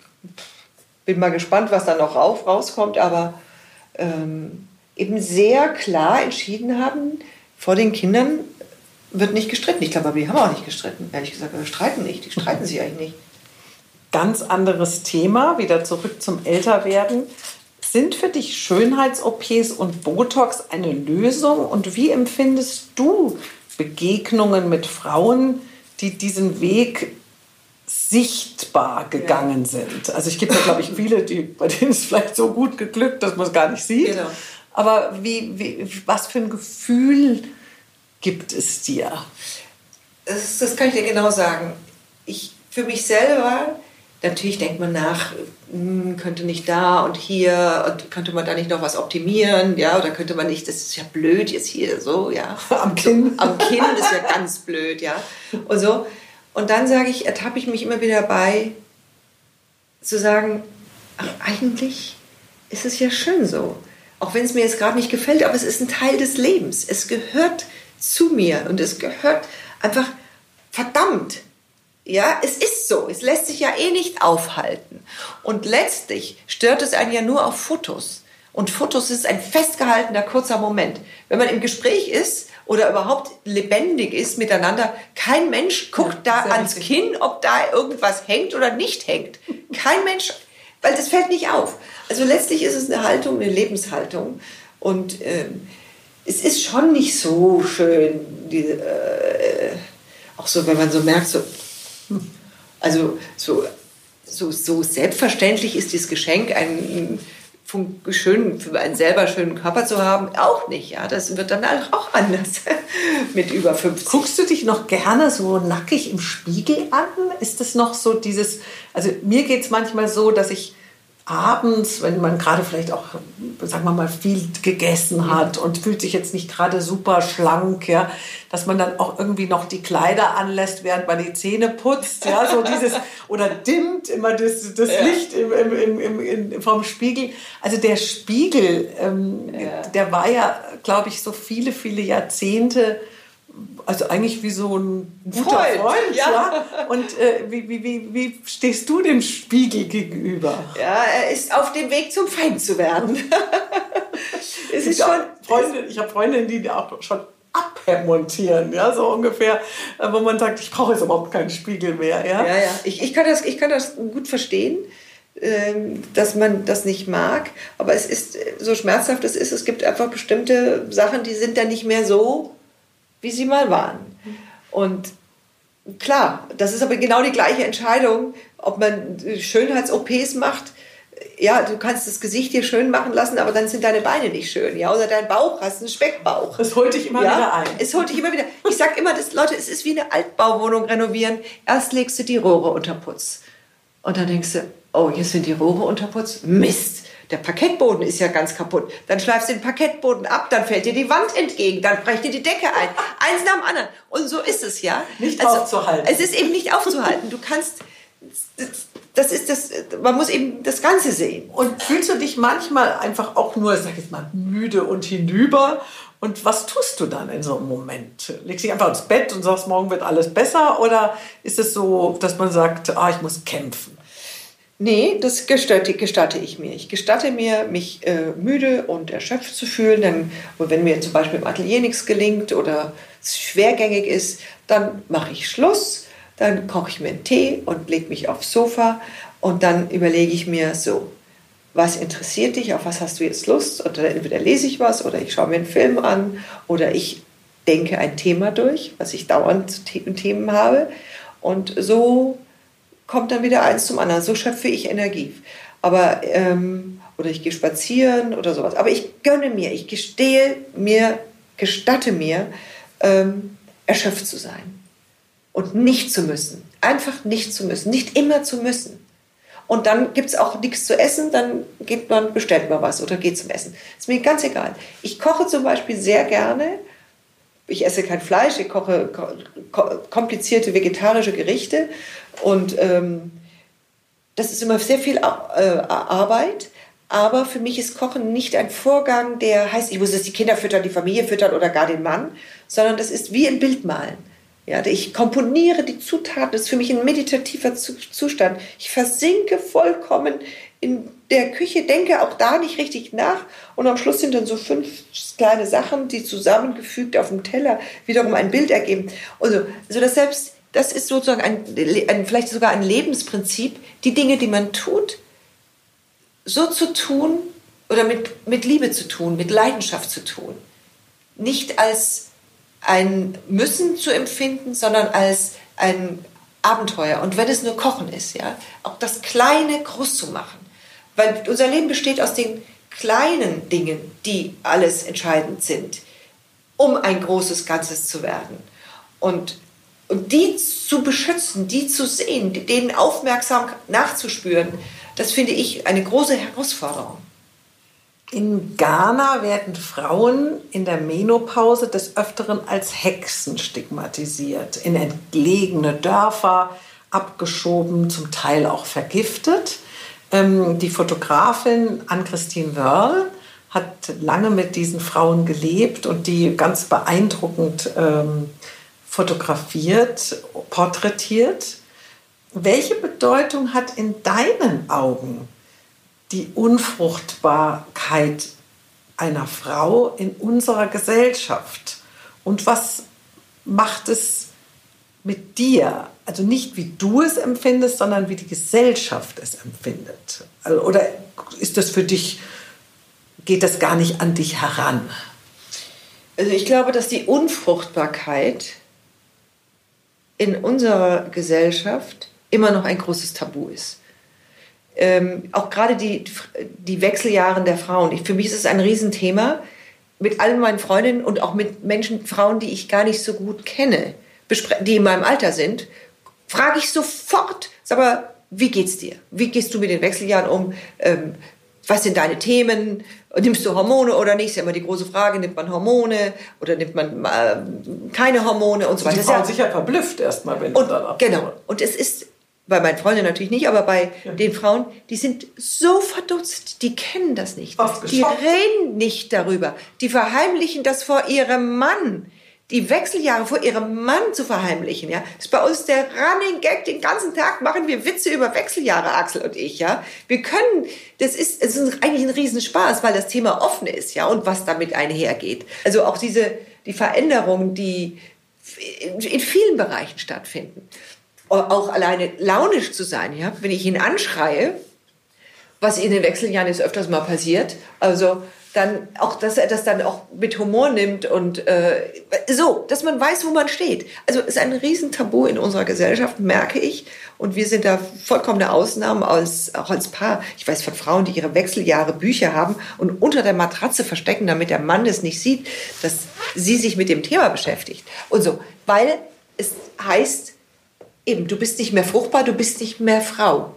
bin mal gespannt, was da noch rauf, rauskommt, aber ähm, eben sehr klar entschieden haben, vor den Kindern wird nicht gestritten. Ich glaube, aber die haben auch nicht gestritten. Ehrlich gesagt, wir streiten nicht. Die streiten sich eigentlich nicht. Ganz anderes Thema, wieder zurück zum Älterwerden. Sind für dich Schönheits-OPs und Botox eine Lösung? Und wie empfindest du Begegnungen mit Frauen, die diesen Weg sichtbar gegangen sind? Also es gibt ja, glaube ich, *laughs* viele, die, bei denen ist vielleicht so gut geglückt, dass man es gar nicht sieht. Genau. Aber wie, wie, was für ein Gefühl gibt es dir? Das, das kann ich dir genau sagen. Ich, für mich selber, natürlich denkt man nach, hm, könnte nicht da und hier und könnte man da nicht noch was optimieren, ja, oder könnte man nicht, das ist ja blöd jetzt hier so, ja. *laughs* Am Kinn. Am Kinn ist ja ganz blöd, ja. Und so. Und dann sage ich, ertappe ich mich immer wieder dabei, zu sagen, ach, eigentlich ist es ja schön so. Auch wenn es mir jetzt gerade nicht gefällt, aber es ist ein Teil des Lebens. Es gehört zu mir und es gehört einfach verdammt. Ja, es ist so. Es lässt sich ja eh nicht aufhalten. Und letztlich stört es einen ja nur auf Fotos. Und Fotos ist ein festgehaltener kurzer Moment. Wenn man im Gespräch ist oder überhaupt lebendig ist miteinander, kein Mensch guckt da sehr ans richtig. Kinn, ob da irgendwas hängt oder nicht hängt. Kein Mensch, weil das fällt nicht auf. Also letztlich ist es eine Haltung, eine Lebenshaltung. Und ähm, es ist schon nicht so schön, die, äh, auch so, wenn man so merkt, so, hm, also so, so, so selbstverständlich ist dieses Geschenk, einen, schön, für einen selber schönen Körper zu haben, auch nicht. Ja, das wird dann auch anders *laughs* mit über 50. Guckst du dich noch gerne so nackig im Spiegel an? Ist das noch so dieses, also mir geht es manchmal so, dass ich abends, wenn man gerade vielleicht auch, sagen wir mal, viel gegessen hat und fühlt sich jetzt nicht gerade super schlank, ja, dass man dann auch irgendwie noch die Kleider anlässt, während man die Zähne putzt, ja, so dieses, *laughs* oder dimmt immer das, das ja. Licht im, im, im, im, vom Spiegel. Also der Spiegel, ähm, ja. der war ja, glaube ich, so viele, viele Jahrzehnte also eigentlich wie so ein guter Freund. Freund ja. ja. Und äh, wie, wie, wie, wie stehst du dem Spiegel gegenüber? Ja, er ist auf dem Weg zum Feind zu werden. *laughs* es ist schon, Freundin, ich habe Freundinnen, die auch schon abmontieren, ja, so ungefähr, äh, wo man sagt, ich brauche jetzt überhaupt keinen Spiegel mehr. Ja, ja, ja. Ich, ich, kann das, ich kann das gut verstehen ähm, dass man das nicht mag. Aber es ist so schmerzhaft es ist, es gibt einfach bestimmte Sachen, die sind dann nicht mehr so, wie sie mal waren. Und klar, das ist aber genau die gleiche Entscheidung, ob man Schönheits-OPs macht. Ja, du kannst das Gesicht dir schön machen lassen, aber dann sind deine Beine nicht schön, ja, oder dein Bauch hast einen Speckbauch. Das holt dich immer ja? wieder ein. Es holt dich immer wieder. Ich sag immer, das, Leute, es ist wie eine Altbauwohnung renovieren. Erst legst du die Rohre unter Putz und dann denkst du, oh, jetzt sind die Rohre unter Putz. Mist der Parkettboden ist ja ganz kaputt. Dann schleifst du den Parkettboden ab, dann fällt dir die Wand entgegen, dann brecht dir die Decke ein. *laughs* Eins nach dem anderen. Und so ist es ja. Nicht also, aufzuhalten. Es ist eben nicht aufzuhalten. Du kannst, das ist das, man muss eben das Ganze sehen. Und fühlst du dich manchmal einfach auch nur, sag ich mal, müde und hinüber? Und was tust du dann in so einem Moment? Legst du dich einfach ins Bett und sagst, morgen wird alles besser? Oder ist es so, dass man sagt, ah, ich muss kämpfen? Nee, das gestatte, gestatte ich mir. Ich gestatte mir, mich äh, müde und erschöpft zu fühlen. Denn, wenn mir zum Beispiel im Atelier nichts gelingt oder es schwergängig ist, dann mache ich Schluss, dann koche ich mir einen Tee und lege mich aufs Sofa und dann überlege ich mir so, was interessiert dich, auf was hast du jetzt Lust? Oder entweder lese ich was oder ich schaue mir einen Film an oder ich denke ein Thema durch, was ich dauernd Themen habe. Und so kommt dann wieder eins zum anderen. So schöpfe ich Energie. Aber, ähm, oder ich gehe spazieren oder sowas. Aber ich gönne mir, ich gestehe mir, gestatte mir, ähm, erschöpft zu sein. Und nicht zu müssen. Einfach nicht zu müssen. Nicht immer zu müssen. Und dann gibt es auch nichts zu essen, dann geht man, bestellt man was oder geht zum Essen. Ist mir ganz egal. Ich koche zum Beispiel sehr gerne. Ich esse kein Fleisch, ich koche komplizierte vegetarische Gerichte und ähm, das ist immer sehr viel äh, Arbeit. Aber für mich ist Kochen nicht ein Vorgang, der heißt, ich muss jetzt die Kinder füttern, die Familie füttern oder gar den Mann, sondern das ist wie ein Bild malen. Ja, ich komponiere die Zutaten, das ist für mich ein meditativer Zustand. Ich versinke vollkommen in der Küche, denke auch da nicht richtig nach und am Schluss sind dann so fünf kleine Sachen, die zusammengefügt auf dem Teller wiederum ein Bild ergeben. Also, so dass selbst das ist sozusagen ein, ein, vielleicht sogar ein Lebensprinzip, die Dinge, die man tut, so zu tun oder mit, mit Liebe zu tun, mit Leidenschaft zu tun. Nicht als ein Müssen zu empfinden, sondern als ein Abenteuer. Und wenn es nur Kochen ist, ja, auch das Kleine groß zu machen. Weil unser Leben besteht aus den kleinen Dingen, die alles entscheidend sind, um ein großes Ganzes zu werden. Und und die zu beschützen, die zu sehen, denen aufmerksam nachzuspüren, das finde ich eine große Herausforderung. In Ghana werden Frauen in der Menopause des Öfteren als Hexen stigmatisiert, in entlegene Dörfer abgeschoben, zum Teil auch vergiftet. Ähm, die Fotografin Ann-Christine Wörl hat lange mit diesen Frauen gelebt und die ganz beeindruckend ähm, fotografiert, porträtiert. Welche Bedeutung hat in deinen Augen die Unfruchtbarkeit einer Frau in unserer Gesellschaft? Und was macht es mit dir? Also nicht wie du es empfindest, sondern wie die Gesellschaft es empfindet. Also, oder ist das für dich, geht das gar nicht an dich heran? Also ich glaube, dass die Unfruchtbarkeit in unserer Gesellschaft immer noch ein großes Tabu ist. Ähm, auch gerade die, die Wechseljahre der Frauen. Ich, für mich ist es ein Riesenthema. Mit allen meinen Freundinnen und auch mit Menschen, Frauen, die ich gar nicht so gut kenne, die in meinem Alter sind, frage ich sofort, sag mal, wie geht's dir? Wie gehst du mit den Wechseljahren um? Ähm, was sind deine Themen? Nimmst du Hormone oder nicht? Das ist ja immer die große Frage. Nimmt man Hormone oder nimmt man äh, keine Hormone und so weiter? Die ja, sicher verblüfft erstmal, wenn und, dann Genau. Und es ist bei meinen Freunden natürlich nicht, aber bei ja. den Frauen, die sind so verdutzt, die kennen das nicht. Die reden nicht darüber. Die verheimlichen das vor ihrem Mann die Wechseljahre vor ihrem Mann zu verheimlichen, ja. Das ist bei uns der Running Gag. Den ganzen Tag machen wir Witze über Wechseljahre, Axel und ich, ja. Wir können, das ist, es ist eigentlich ein Riesenspaß, weil das Thema offen ist, ja, und was damit einhergeht. Also auch diese, die Veränderungen, die in vielen Bereichen stattfinden. Auch alleine launisch zu sein, ja. Wenn ich ihn anschreie, was in den Wechseljahren ist öfters mal passiert, also, dann auch, dass er das dann auch mit Humor nimmt und äh, so, dass man weiß, wo man steht. Also es ist ein Riesentabu in unserer Gesellschaft, merke ich. Und wir sind da vollkommene Ausnahmen, als, auch als Paar. Ich weiß von Frauen, die ihre Wechseljahre Bücher haben und unter der Matratze verstecken, damit der Mann das nicht sieht, dass sie sich mit dem Thema beschäftigt. Und so, weil es heißt, eben, du bist nicht mehr fruchtbar, du bist nicht mehr Frau.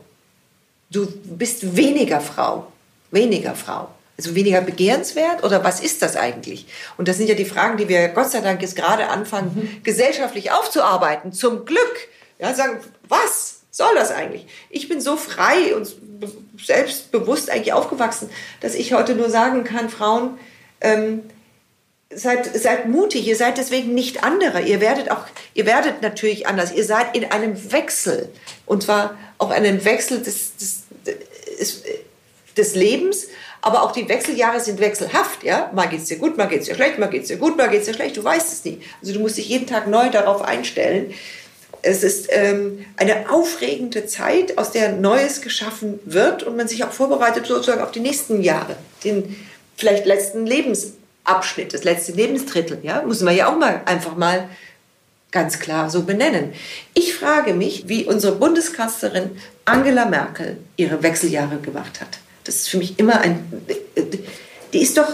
Du bist weniger Frau. Weniger Frau. Also weniger begehrenswert oder was ist das eigentlich? Und das sind ja die Fragen, die wir Gott sei Dank jetzt gerade anfangen, mhm. gesellschaftlich aufzuarbeiten. Zum Glück. Ja, sagen, was soll das eigentlich? Ich bin so frei und selbstbewusst eigentlich aufgewachsen, dass ich heute nur sagen kann, Frauen, ähm, seid, seid mutig, ihr seid deswegen nicht andere. Ihr werdet auch, ihr werdet natürlich anders. Ihr seid in einem Wechsel. Und zwar auch einen Wechsel des, des, des, des Lebens, aber auch die Wechseljahre sind wechselhaft, ja. Mal geht's dir gut, mal geht's dir schlecht, mal geht's dir gut, mal geht's dir schlecht. Du weißt es nie. Also du musst dich jeden Tag neu darauf einstellen. Es ist ähm, eine aufregende Zeit, aus der Neues geschaffen wird und man sich auch vorbereitet sozusagen auf die nächsten Jahre, den vielleicht letzten Lebensabschnitt, das letzte Lebensdrittel, ja, muss man ja auch mal einfach mal ganz klar so benennen. Ich frage mich, wie unsere Bundeskanzlerin Angela Merkel ihre Wechseljahre gemacht hat. Das ist für mich immer ein. Die ist doch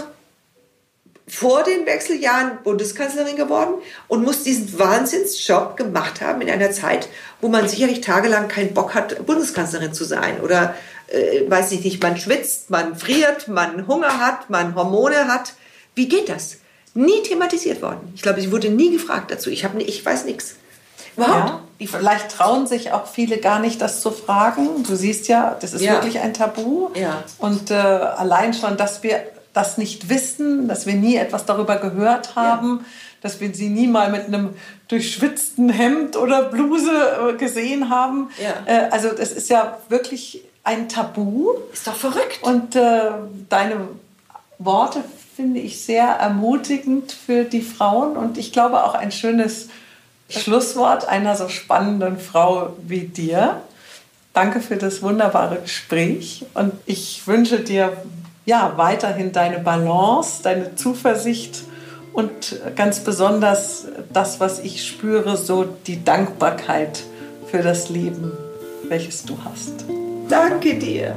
vor den Wechseljahren Bundeskanzlerin geworden und muss diesen Wahnsinnsjob gemacht haben in einer Zeit, wo man sicherlich tagelang keinen Bock hat, Bundeskanzlerin zu sein. Oder, äh, weiß ich nicht, man schwitzt, man friert, man Hunger hat, man Hormone hat. Wie geht das? Nie thematisiert worden. Ich glaube, sie wurde nie gefragt dazu. Ich, hab, ich weiß nichts. Überhaupt. Ja, vielleicht trauen sich auch viele gar nicht, das zu fragen. Du siehst ja, das ist ja. wirklich ein Tabu. Ja. Und äh, allein schon, dass wir das nicht wissen, dass wir nie etwas darüber gehört haben, ja. dass wir sie nie mal mit einem durchschwitzten Hemd oder Bluse äh, gesehen haben. Ja. Äh, also das ist ja wirklich ein Tabu. Ist doch verrückt. Und äh, deine Worte finde ich sehr ermutigend für die Frauen und ich glaube auch ein schönes Schlusswort einer so spannenden Frau wie dir. Danke für das wunderbare Gespräch und ich wünsche dir ja weiterhin deine Balance, deine Zuversicht und ganz besonders das, was ich spüre, so die Dankbarkeit für das Leben, welches du hast. Danke dir.